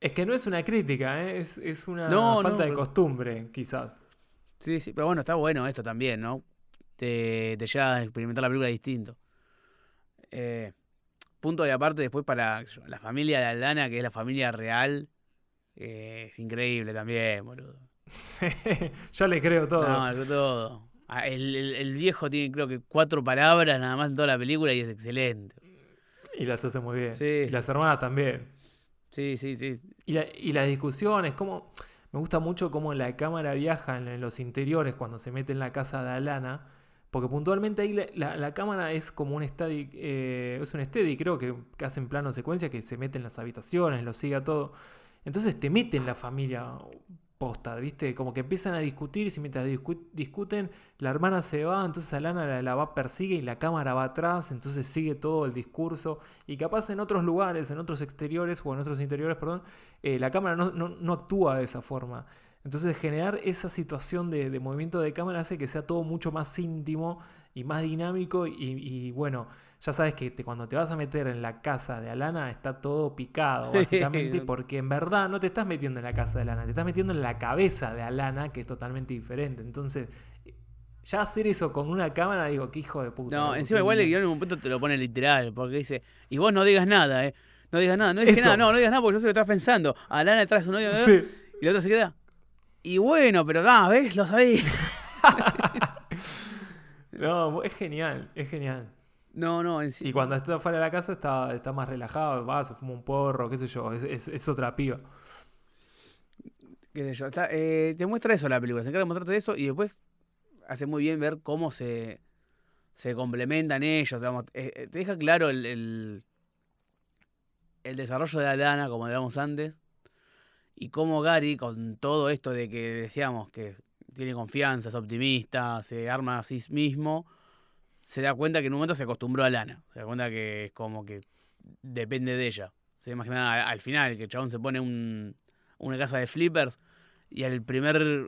Speaker 2: Es que no es una crítica, ¿eh? es, es una
Speaker 1: No, no,
Speaker 2: falta de
Speaker 1: pero-
Speaker 2: costumbre, quizás.
Speaker 1: Sí, sí, pero bueno, está bueno esto también, ¿no? Te, te lleva a experimentar la película distinto. Eh, punto de aparte después para la familia de Aldana, que es la familia real, eh, es increíble también, boludo.
Speaker 2: Sí, <laughs> yo le creo todo.
Speaker 1: No, algo todo. Ah, El, el- el viejo tiene creo que cuatro palabras nada más en toda la película y es excelente.
Speaker 2: Y las hace muy bien.
Speaker 1: Sí.
Speaker 2: Y las hermanas también.
Speaker 1: Sí, sí, sí.
Speaker 2: Y, la- y las discusiones, como me gusta mucho cómo la cámara viaja en, en los interiores cuando se mete en la casa de Alana, porque puntualmente ahí la, cámara es como un steady, eh, es un creo que, que hacen plano secuencia que se mete en las habitaciones, lo siga todo. Entonces te mete en la familia posta, ¿viste? Como que empiezan a discutir y mientras discu- discuten la hermana se va, entonces Alana la, la va persigue y la cámara va atrás, entonces sigue todo el discurso y capaz en otros lugares, en otros exteriores o en otros interiores, perdón, eh, la cámara no, no- no actúa de esa forma. Entonces generar esa situación de, de movimiento de cámara hace que sea todo mucho más íntimo y más dinámico y, y, bueno, ya sabes que te- cuando te vas a meter en la casa de Alana está todo picado,
Speaker 1: Sí.
Speaker 2: básicamente, <laughs> porque en verdad no te estás metiendo en la casa de Alana, te estás metiendo en la cabeza de Alana, que es totalmente diferente. Entonces, ya hacer eso con una cámara, digo, qué hijo de puta.
Speaker 1: No, encima igual el guion en un punto te lo pone literal, porque dice, y vos no digas nada, eh. No digas nada, no digas nada, no, no digas nada porque yo sé lo que estás pensando. Alana detrás novio, ¿eh?
Speaker 2: Sí.
Speaker 1: y la otra se queda. Y bueno, pero da, ¿ves? Lo sabía. <laughs>
Speaker 2: No, es genial, es genial.
Speaker 1: No, no, en sí.
Speaker 2: Y cuando está fuera de la casa está, está más relajado, va, se fuma un porro, qué sé yo, es, es- es otra piba.
Speaker 1: qué sé yo, está- eh, te muestra eso la película, se encarga de mostrarte eso y después hace muy bien ver cómo se, se complementan ellos. digamos, eh, eh, te deja claro el, el, el desarrollo de Alana, como digamos antes, y cómo Gary, con todo esto de que decíamos que tiene confianza, es optimista, se arma a sí mismo, se da cuenta que en un momento se acostumbró a Lana. Se da cuenta que es como que depende de ella. Se imagina al, al final que el chabón se pone un, una casa de flippers y al primer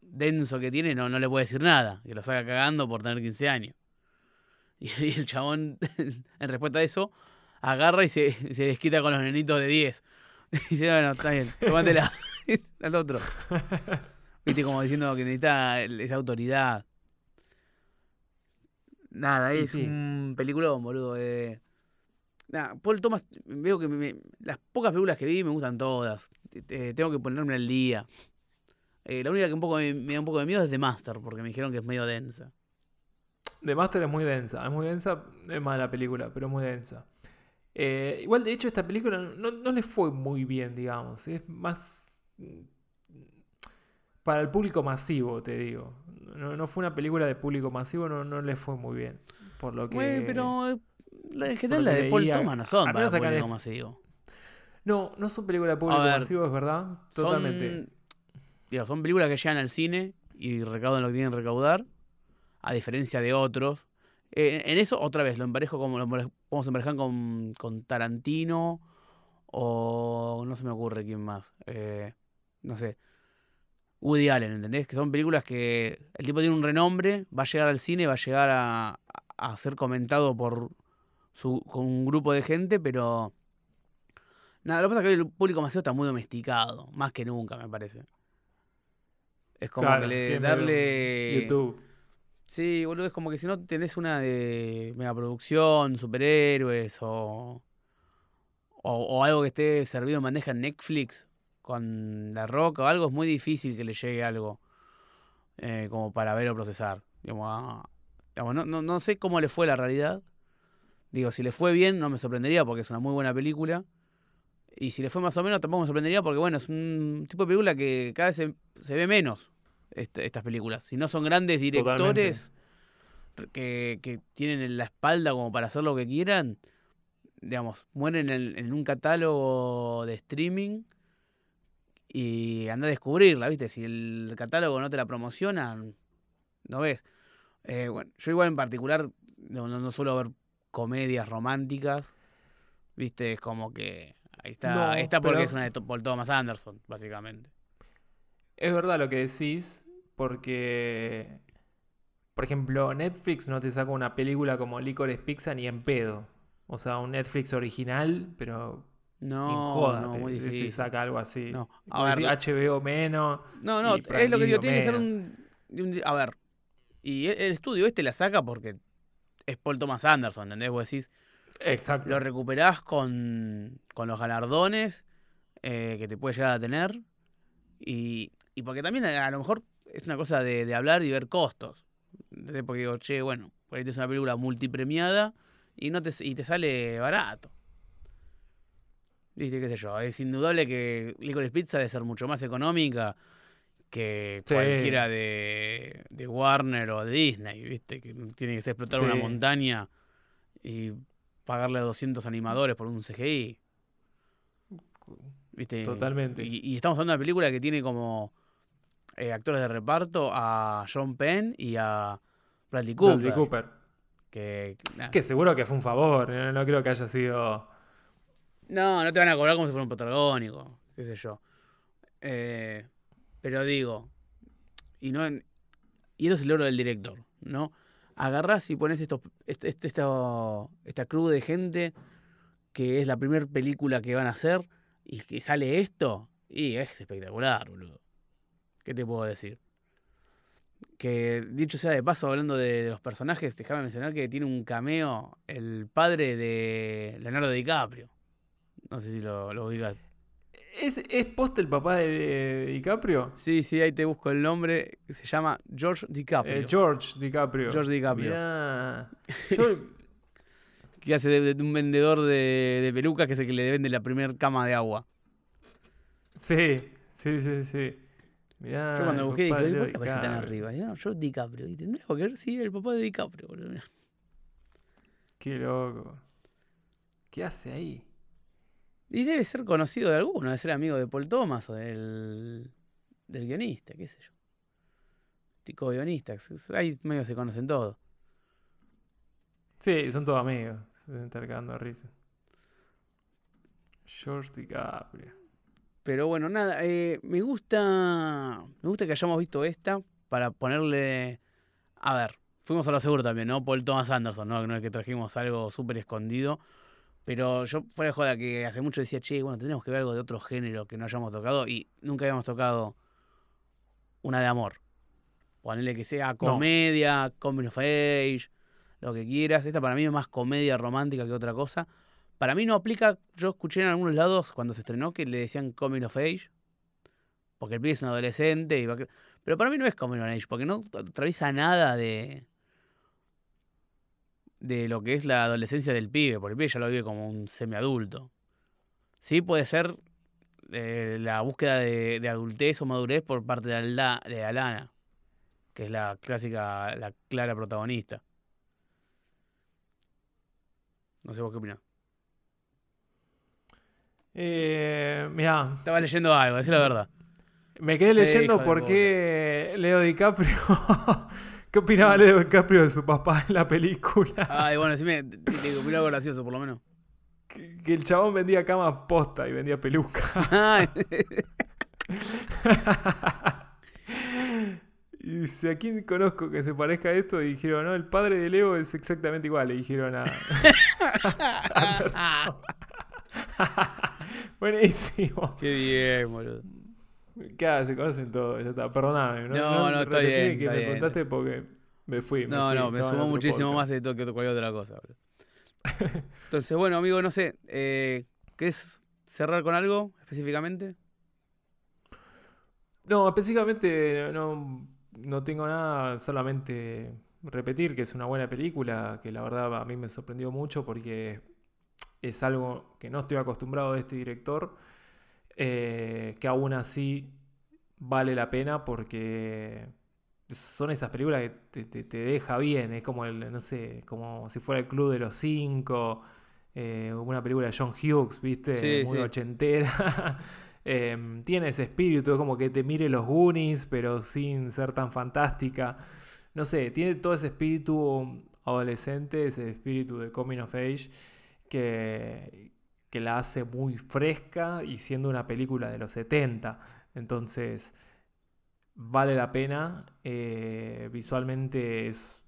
Speaker 1: denso que tiene no, no le puede decir nada, que lo saca cagando por tener 15 años. <laughs> Y, y el chabón, <laughs> en respuesta a eso, agarra y se, se desquita con los nenitos de 10. Y <laughs> dice, bueno, está bien, <laughs> tómatela <laughs> al otro. Viste, como diciendo que necesita esa autoridad. Nada, es
Speaker 2: sí.
Speaker 1: un peliculón, boludo. eh. Nada, Paul Thomas, veo que me- me- las pocas películas que vi me gustan todas. Eh, tengo que ponerme al día. Eh, la única que un poco me, me da un poco de miedo es The Master, porque me dijeron que es medio densa.
Speaker 2: The Master es muy densa, es muy densa, es mala película, pero es muy densa. Eh, igual, de hecho, esta película no, no le fue muy bien, digamos. Es más mm, para el público masivo, te digo. No, no fue una película de público masivo, no, no le fue muy bien. Por lo que.
Speaker 1: Pero la- en general
Speaker 2: que
Speaker 1: de Paul Thomas no son para público
Speaker 2: el-
Speaker 1: masivo.
Speaker 2: No, no son películas de público
Speaker 1: ver,
Speaker 2: masivo, es verdad. Totalmente.
Speaker 1: Son, digo, son películas que llegan al cine y recaudan lo que tienen que recaudar, a diferencia de otros. Eh, en eso, otra vez, lo emparejo como lo podemos emparejar con, con Tarantino o no se me ocurre quién más. Eh, no sé. Woody Allen, ¿entendés? Que son películas que el tipo tiene un renombre, va a llegar al cine, va a llegar a, a ser comentado por su, con un grupo de gente, pero Nada, lo que pasa es que el público masivo está muy domesticado, más que nunca, me parece. Es como
Speaker 2: Claro,
Speaker 1: que le,
Speaker 2: tiene
Speaker 1: darle.
Speaker 2: YouTube.
Speaker 1: Sí, boludo, es como que si no tenés una de megaproducción, superhéroes o, o, algo que esté servido en bandeja en Netflix con La Roca o algo, es muy difícil que le llegue algo eh, como para ver o procesar. Digamos, a- digamos, no, no, no sé cómo le fue la realidad. Digo, si le fue bien, no me sorprendería porque es una muy buena película. Y si le fue más o menos, tampoco me sorprendería porque, bueno, es un tipo de película que cada vez se ve menos este- estas películas. Si no son grandes directores que, que tienen en la espalda como para hacer lo que quieran, digamos, mueren en, en un catálogo de streaming y anda a descubrirla, ¿viste? Si el catálogo no te la promociona, no ves. Eh, bueno, yo igual en particular no, no, no suelo ver comedias románticas, ¿viste? Es como que ahí está,
Speaker 2: No,
Speaker 1: esta porque
Speaker 2: pero-
Speaker 1: es una de Paul Thomas Anderson, básicamente.
Speaker 2: Es verdad lo que decís, porque, por ejemplo, Netflix no te saca una película como Licorice Pizza ni en pedo. O sea, un Netflix original, pero
Speaker 1: No,
Speaker 2: en joda
Speaker 1: no,
Speaker 2: te,
Speaker 1: muy
Speaker 2: te- te
Speaker 1: difícil.
Speaker 2: saca algo así.
Speaker 1: No, a ver,
Speaker 2: HBO menos.
Speaker 1: No, no, es lo que digo, tiene que ser un, A ver, y el, el estudio este la saca porque es Paul Thomas Anderson, ¿entendés? Vos decís,
Speaker 2: Exacto.
Speaker 1: lo recuperás con, con los galardones eh, que te puede llegar a tener y, y porque también a, lo mejor es una cosa de, de hablar y ver costos. Porque digo, che, bueno, por ahí es una película multipremiada y, no te, y te sale barato. Viste, qué sé yo, es indudable que Licorice Pizza debe ser mucho más económica que
Speaker 2: Sí.
Speaker 1: cualquiera de, de Warner o de Disney, ¿viste? Que tiene que ser explotar una montaña y pagarle a 200 animadores por un CGI, ¿viste?
Speaker 2: Totalmente.
Speaker 1: Y, y estamos hablando de una película que tiene como eh, actores de reparto a John Penn y a Bradley Cooper.
Speaker 2: Bradley Cooper.
Speaker 1: Que, nah,
Speaker 2: Que seguro que fue un favor. No, no creo que haya sido.
Speaker 1: No, no te van a cobrar como si fuera un protagónico, qué sé yo. Eh, pero digo, y no y eso es el logro del director, ¿no? Agarrás y pones estos, este, este- esto- esta crew de gente que es la primera película que van a hacer y que sale esto, y es espectacular, boludo. ¿Qué te puedo decir? Que dicho sea de paso, hablando de, de los personajes, déjame mencionar que tiene un cameo el padre de Leonardo DiCaprio. No sé si lo, lo ubicas.
Speaker 2: ¿Es, es post el papá de, de DiCaprio?
Speaker 1: Sí, sí, ahí te busco el nombre. Se llama George DiCaprio.
Speaker 2: Eh, George DiCaprio.
Speaker 1: George DiCaprio.
Speaker 2: Mirá. Yo- <laughs> <laughs>
Speaker 1: Que hace de, de un vendedor de, de pelucas que es el que le vende la primer cama de agua.
Speaker 2: sí, sí, sí, sí. Mirá,
Speaker 1: Yo cuando busqué dije,
Speaker 2: papá
Speaker 1: "¿Y
Speaker 2: de
Speaker 1: ¿por qué aparece tan arriba? Y no, George DiCaprio. Y tendría que ver, sí, el papá de DiCaprio. boludo.
Speaker 2: Qué loco. ¿Qué hace ahí?
Speaker 1: Y debe ser conocido de alguno, debe ser amigo de Paul Thomas o del, del guionista, qué sé yo. Tico guionista, ahí medio se conocen todos.
Speaker 2: Sí, son todos amigos, se intercambiando risa. George DiCaprio.
Speaker 1: Pero bueno, nada, eh, me gusta. Me gusta que hayamos visto esta para ponerle. A ver, fuimos a lo seguro también, ¿no? Paul Thomas Anderson, ¿no? No es que trajimos algo súper escondido. Pero yo fuera de joda que hace mucho decía, che, bueno, tenemos que ver algo de otro género que no hayamos tocado. Y nunca habíamos tocado una de amor. Ponerle que sea comedia, comedy of age, lo que quieras. Esta para mí es más comedia romántica que otra cosa. Para mí no aplica, yo escuché en algunos lados cuando se estrenó que le decían coming of age, porque el pibe es un adolescente, y pero para mí no es coming of age, porque no atraviesa nada de de lo que es la adolescencia del pibe, porque el pibe ya lo vive como un semiadulto. Sí puede ser eh, la búsqueda de, adultez o madurez por parte de, de Alana, que es la clásica, la clara protagonista. No sé vos qué opinás.
Speaker 2: Eh, mirá.
Speaker 1: Estaba leyendo algo, decir la verdad.
Speaker 2: Me quedé leyendo porque Leo DiCaprio. <laughs> ¿Qué opinaba Leo DiCaprio de su papá en la película?
Speaker 1: Ay, bueno, sí me opinó algo gracioso, por lo menos.
Speaker 2: Que, el chabón vendía camas posta y vendía peluca. <laughs> <laughs> y dice, ¿a quién conozco que se parezca a esto? Y dijeron, no, el padre de Leo es exactamente igual. Le dijeron a, a <laughs> Buenísimo.
Speaker 1: Qué bien, boludo.
Speaker 2: Claro, se conocen todos, ya está. Perdóname.
Speaker 1: No, no, no está bien.
Speaker 2: que
Speaker 1: me
Speaker 2: contaste porque me fui.
Speaker 1: no, no, me sumó muchísimo más de todo que cualquier otra cosa. Boludo. <laughs> Entonces, bueno, amigo, no sé. Eh, ¿Querés cerrar con algo específicamente?
Speaker 2: No, específicamente no, no tengo nada, solamente repetir que es una buena película, que la verdad a mí me sorprendió mucho porque es algo que no estoy acostumbrado de este director, eh, que aún así vale la pena porque son esas películas que te, deja bien, es como el, no sé, como si fuera el Club de los Cinco, eh, una película de John Hughes, ¿viste? Muy ochentera. <laughs> Em, tiene ese espíritu, es como que te mire los Goonies, pero sin ser tan fantástica. No sé, tiene todo ese espíritu adolescente, ese espíritu de coming of age que, que la hace muy fresca y siendo una película de los 70. Entonces, vale la pena. Eh, visualmente es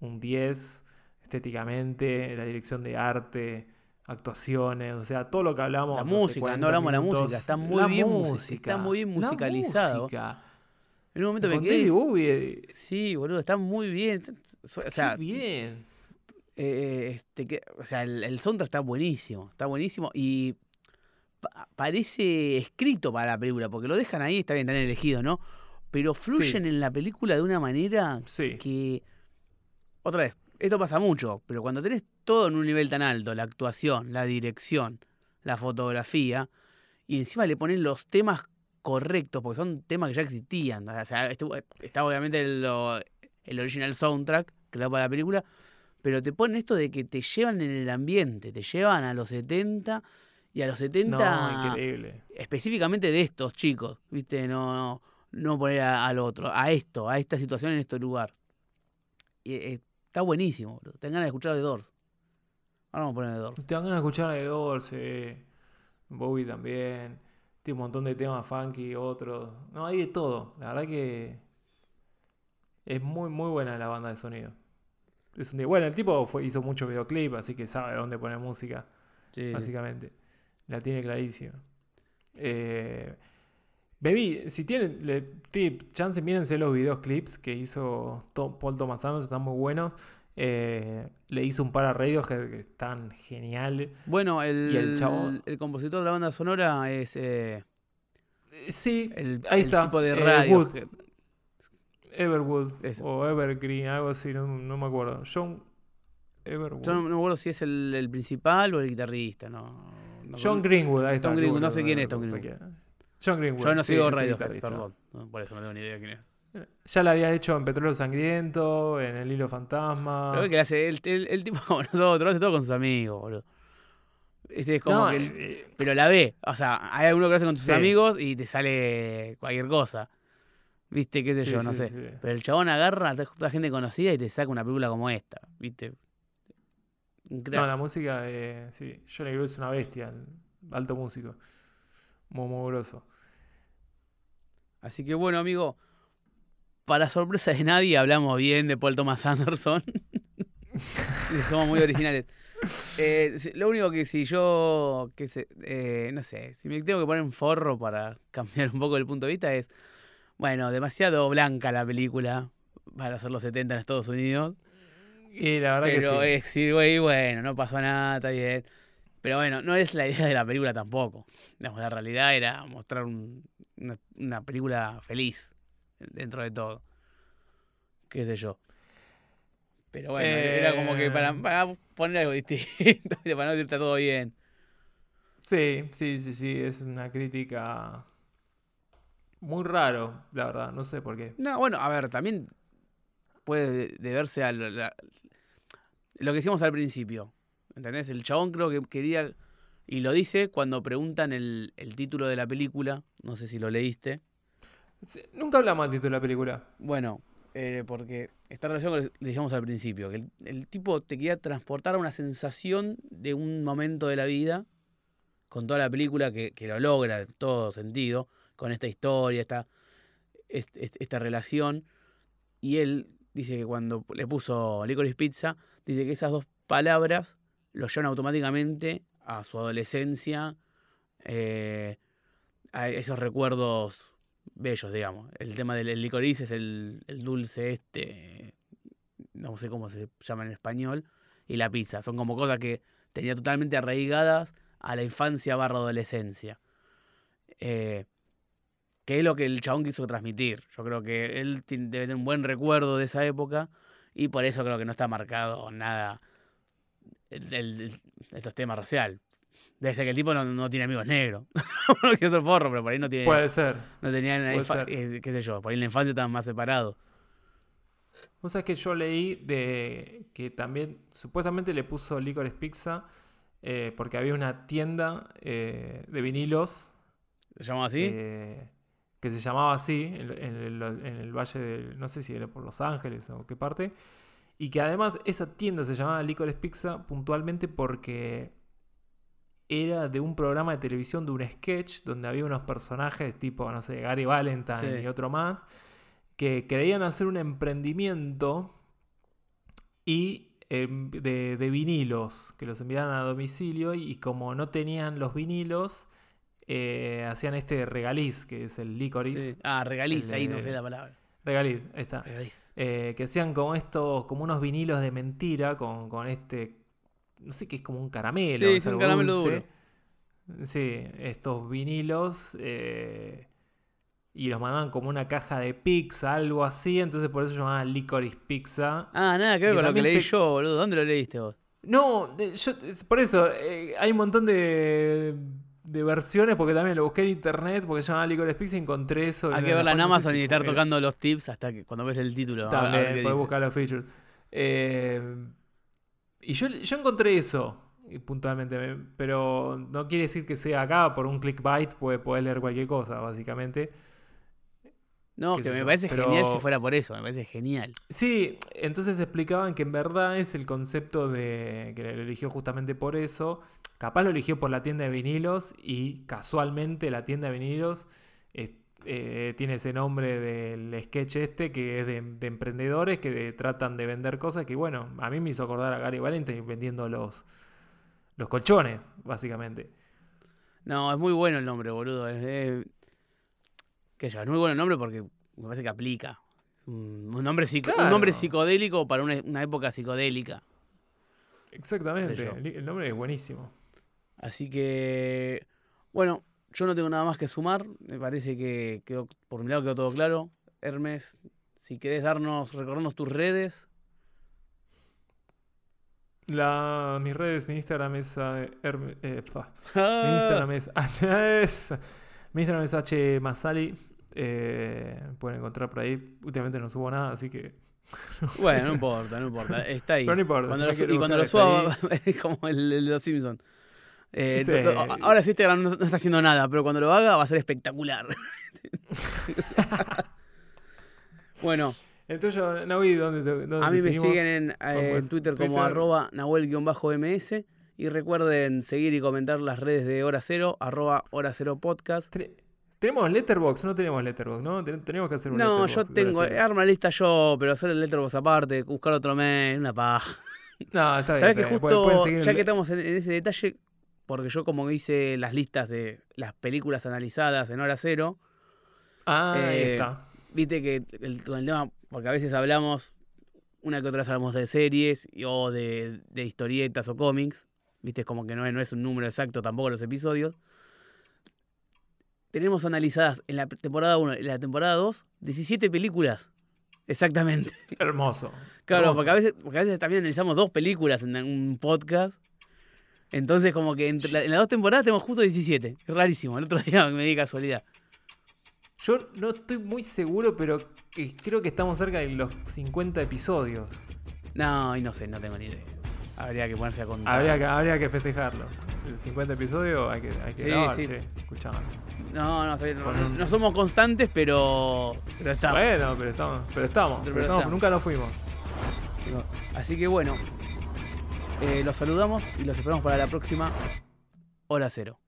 Speaker 2: un 10, estéticamente, la dirección de arte, actuaciones, o sea, todo lo que hablamos.
Speaker 1: La música, no hablamos de la música, está muy bien música, está muy bien musicalizado. En un momento me quedé. Sí, boludo, está muy bien. O sea,
Speaker 2: bien.
Speaker 1: Eh, este, que, o sea, el, el, soundtrack está buenísimo, está buenísimo y parece escrito para la película, porque lo dejan ahí, está bien, están elegidos, ¿no? Pero fluyen en la película de una manera que, otra vez, esto pasa mucho, pero cuando tenés todo en un nivel tan alto, la actuación, la dirección, la fotografía, y encima le ponen los temas correctos, porque son temas que ya existían. O sea, está obviamente el, el original soundtrack creado para la película, pero te ponen esto de que te llevan en el ambiente, te llevan a los 70 y a los 70
Speaker 2: no, increíble.
Speaker 1: específicamente de estos chicos, ¿viste? No no poner al otro, a esto, a esta situación en este lugar. Y, eh, está buenísimo, bro. Tengan ganas de escuchar de Doors. Ahora vamos a poner de Doors.
Speaker 2: Tengan ganas de escuchar de Doors, Bowie también. Tiene un montón de temas funky, otros. No, hay de todo. La verdad que es muy, muy buena la banda de sonido es un Bueno, el tipo fue, hizo mucho videoclip, así que sabe dónde poner música. básicamente. La tiene clarísima. Eh, Baby, si tienen le, tip, chance, mírense los videoclips que hizo Paul Thomas Anderson, están muy buenos. Eh, le hizo un par a radios que, están geniales.
Speaker 1: Bueno, el, el, el, compositor de la banda sonora es. Eh,
Speaker 2: sí,
Speaker 1: el, ahí está. tipo de eh.
Speaker 2: Everwood o Evergreen, algo así, no, me acuerdo. John
Speaker 1: Everwood. Yo no, me acuerdo si es el, principal o el guitarrista, no.
Speaker 2: John Greenwood, ahí está.
Speaker 1: John Greenwood, no sé quién es John Greenwood.
Speaker 2: John Greenwood.
Speaker 1: Yo no sigo radio, perdón. Por eso no tengo ni idea quién es.
Speaker 2: Ya la había hecho en Petróleo Sangriento, en El Hilo Fantasma.
Speaker 1: Pero que hace el, el, el tipo <laughs> como nosotros, hace todo con sus amigos, boludo. Este es como
Speaker 2: No,
Speaker 1: que el-
Speaker 2: eh,
Speaker 1: pero la ve. O sea, hay alguno que lo hace con tus
Speaker 2: Sí.
Speaker 1: amigos y te sale cualquier cosa. ¿Viste? ¿Qué sé
Speaker 2: sí,
Speaker 1: yo? No
Speaker 2: sí,
Speaker 1: sé.
Speaker 2: sí.
Speaker 1: Pero el chabón agarra a toda gente conocida y te saca una película como esta. ¿Viste?
Speaker 2: No, la música, eh, sí. Johnny Greenwood es una bestia, alto músico. Muy, muy grosso.
Speaker 1: Así que bueno, amigo. Para sorpresa de nadie, hablamos bien de Paul Thomas Anderson. <laughs> Y Somos muy originales. Eh, lo único que si yo, que sé, eh, no sé, si me tengo que poner un forro para cambiar un poco el punto de vista es, bueno, demasiado blanca la película para hacer los 70 en Estados Unidos.
Speaker 2: Y la verdad
Speaker 1: Pero
Speaker 2: que sí.
Speaker 1: es decir, güey, bueno, no pasó nada, está bien. Pero bueno, no es la idea de la película tampoco. La realidad era mostrar un- una, una película feliz dentro de todo. Qué sé yo. Pero bueno, era como que para,
Speaker 2: Eh.
Speaker 1: para poner algo distinto, <laughs> para no decir está todo bien.
Speaker 2: Sí, sí, sí, sí. Es una crítica muy raro, la verdad. No sé por qué.
Speaker 1: No, bueno, a ver, también puede deberse a lo, la- lo que decíamos al principio. ¿Entendés? El chabón creo que quería, y lo dice cuando preguntan el, el título de la película, no sé si lo leíste.
Speaker 2: Nunca hablamos del título de la película.
Speaker 1: Bueno, eh, porque está relacionado con lo que decíamos al principio, que el, el tipo te quería transportar a una sensación de un momento de la vida, con toda la película que, que lo logra en todo sentido, con esta historia, esta, est- est- esta relación. Y él dice que cuando le puso Licorice Pizza, dice que esas dos palabras lo llevan automáticamente a su adolescencia, eh, a esos recuerdos bellos, digamos. El tema del el licorice es el, el dulce este, no sé cómo se llama en español, y la pizza. Son como cosas que tenía totalmente arraigadas a la infancia barra adolescencia. Eh, que es lo que el chabón quiso transmitir. Yo creo que él tiene- debe tener un buen recuerdo de esa época y por eso creo que no está marcado nada el, el- el- estos temas racial. Debe ser que el tipo no, no tiene amigos negros. <laughs> no quiero ser forro, pero por ahí no tiene.
Speaker 2: Puede ser.
Speaker 1: No tenían, eh, qué sé yo, por ahí en la infancia estaban más separados.
Speaker 2: Vos sabés que yo leí de que también supuestamente le puso Licorice Pizza eh, porque había una tienda eh, de vinilos
Speaker 1: ¿Se llamaba así?
Speaker 2: eh, que se llamaba así en, en el, en el valle de, no sé si era por Los Ángeles o qué parte, y que además esa tienda se llamaba Licorice Pizza puntualmente porque era de un programa de televisión de un sketch donde había unos personajes tipo, no sé, Gary Valentine
Speaker 1: Sí.
Speaker 2: y otro más, que querían hacer un emprendimiento y em, de, de vinilos, que los enviaran a domicilio y como no tenían los vinilos, eh, hacían este regaliz, que es el licorice.
Speaker 1: Sí. Ah, regaliz,
Speaker 2: El
Speaker 1: ahí no sé la palabra.
Speaker 2: Regaliz, ahí está.
Speaker 1: Regaliz.
Speaker 2: Eh, que hacían como estos, como unos vinilos de mentira con, con este, no sé qué es como un caramelo.
Speaker 1: Sí,
Speaker 2: es
Speaker 1: un caramelo
Speaker 2: dulce. Sí, estos vinilos eh, y los mandaban como una caja de pizza, algo así, entonces por eso se llamaba Licorice Pizza.
Speaker 1: Ah, nada que ver con lo que leí
Speaker 2: se-
Speaker 1: yo, boludo. ¿Dónde lo leíste vos?
Speaker 2: No, yo, por eso, eh, hay un montón de, de versiones, porque también lo busqué en internet, porque se llama Licorice Pizza y encontré eso.
Speaker 1: Hay que
Speaker 2: la
Speaker 1: verla en
Speaker 2: cual no sé
Speaker 1: Amazon y estar tocando los tips hasta que cuando ves el título.
Speaker 2: También, puedes buscar los features. Eh, y yo, yo encontré eso, y puntualmente, me- pero no quiere decir que sea acá, por un clickbait puede poder leer cualquier cosa, básicamente.
Speaker 1: No, que me
Speaker 2: yo,
Speaker 1: parece
Speaker 2: pero-
Speaker 1: genial si fuera por eso. Me parece genial.
Speaker 2: Sí, entonces explicaban que en verdad es el concepto de que lo eligió justamente por eso. Capaz lo eligió por la tienda de vinilos y casualmente la tienda de vinilos eh, eh, tiene ese nombre del sketch este que es de, de emprendedores que de- tratan de vender cosas que bueno, a mí me hizo acordar a Gary Valentine vendiendo los, los colchones, básicamente.
Speaker 1: No, es muy bueno el nombre, boludo. Es, es- es muy bueno el nombre porque me parece que aplica. Un, nombre, psico- un nombre psicodélico para una, una época psicodélica.
Speaker 2: Exactamente, el, el nombre es buenísimo.
Speaker 1: Así que, bueno, yo no tengo nada más que sumar. Me parece que quedó, por mi lado quedó todo claro. Hermes, si querés darnos, recordarnos tus redes.
Speaker 2: La, mis redes, mi Instagram es... eh, Herme- eh. Mi
Speaker 1: Ah,
Speaker 2: Instagram es H. <laughs> es- mi Instagram es H Masali. Eh, pueden encontrar por ahí. Últimamente no subo nada, así que. <laughs> no sé.
Speaker 1: Bueno, no importa, no importa. Está ahí.
Speaker 2: Pero no importa,
Speaker 1: Cuando
Speaker 2: si
Speaker 1: lo y cuando lo suba, <laughs> es como el, el de los Simpsons. Eh,
Speaker 2: Sí.
Speaker 1: ahora sí Instagram no, no está haciendo nada, pero cuando lo haga va a ser espectacular. <laughs> bueno,
Speaker 2: El tuyo, Naui, ¿dónde dónde
Speaker 1: a mí me
Speaker 2: seguimos?
Speaker 1: siguen en eh. Twitter como arroba nahuel-ms y recuerden seguir y comentar las redes de Hora Cero, arroba Hora Cero Podcast.
Speaker 2: Tre- ¿Tenemos Letterbox? No tenemos Letterbox, ¿no? Ten- Tenemos que hacer un
Speaker 1: No, yo tengo,
Speaker 2: serie.
Speaker 1: arma la lista yo, pero hacer el letterbox aparte, buscar otro mail, una paja.
Speaker 2: No, está bien.
Speaker 1: ¿Sabes que justo,
Speaker 2: Pueden- pueden seguir
Speaker 1: ya
Speaker 2: el-
Speaker 1: que estamos en, en ese detalle, porque yo como hice las listas de las películas analizadas en hora cero,
Speaker 2: Ah, ahí
Speaker 1: eh,
Speaker 2: está.
Speaker 1: viste que el, con el tema, porque a veces hablamos, una que otra vez hablamos de series y- o de, de historietas o cómics, viste, es como que no es, no es un número exacto tampoco los episodios. Tenemos analizadas en la temporada 1 y la temporada 2 17 películas. Exactamente. <laughs>
Speaker 2: Hermoso.
Speaker 1: Claro,
Speaker 2: hermoso.
Speaker 1: porque a, veces, porque a veces también analizamos dos películas en un podcast. Entonces, como que entre la- en las dos temporadas tenemos justo 17. Es rarísimo. El otro <laughs> día me di casualidad.
Speaker 2: Yo no estoy muy seguro, pero que- creo que estamos cerca de los 50 episodios.
Speaker 1: No, y no sé, no tengo ni idea. Habría que ponerse a contar.
Speaker 2: Habría que, habría que festejarlo. El 50 episodio hay que, hay que
Speaker 1: Sí,
Speaker 2: grabar,
Speaker 1: sí.
Speaker 2: Escuchame.
Speaker 1: No, no, no, somos constantes, pero, pero estamos.
Speaker 2: Bueno, pero estamos. Pero estamos.
Speaker 1: Pero
Speaker 2: pero estamos,
Speaker 1: estamos.
Speaker 2: Nunca nos fuimos.
Speaker 1: Así que bueno, eh, los saludamos y los esperamos para la próxima Hora Cero.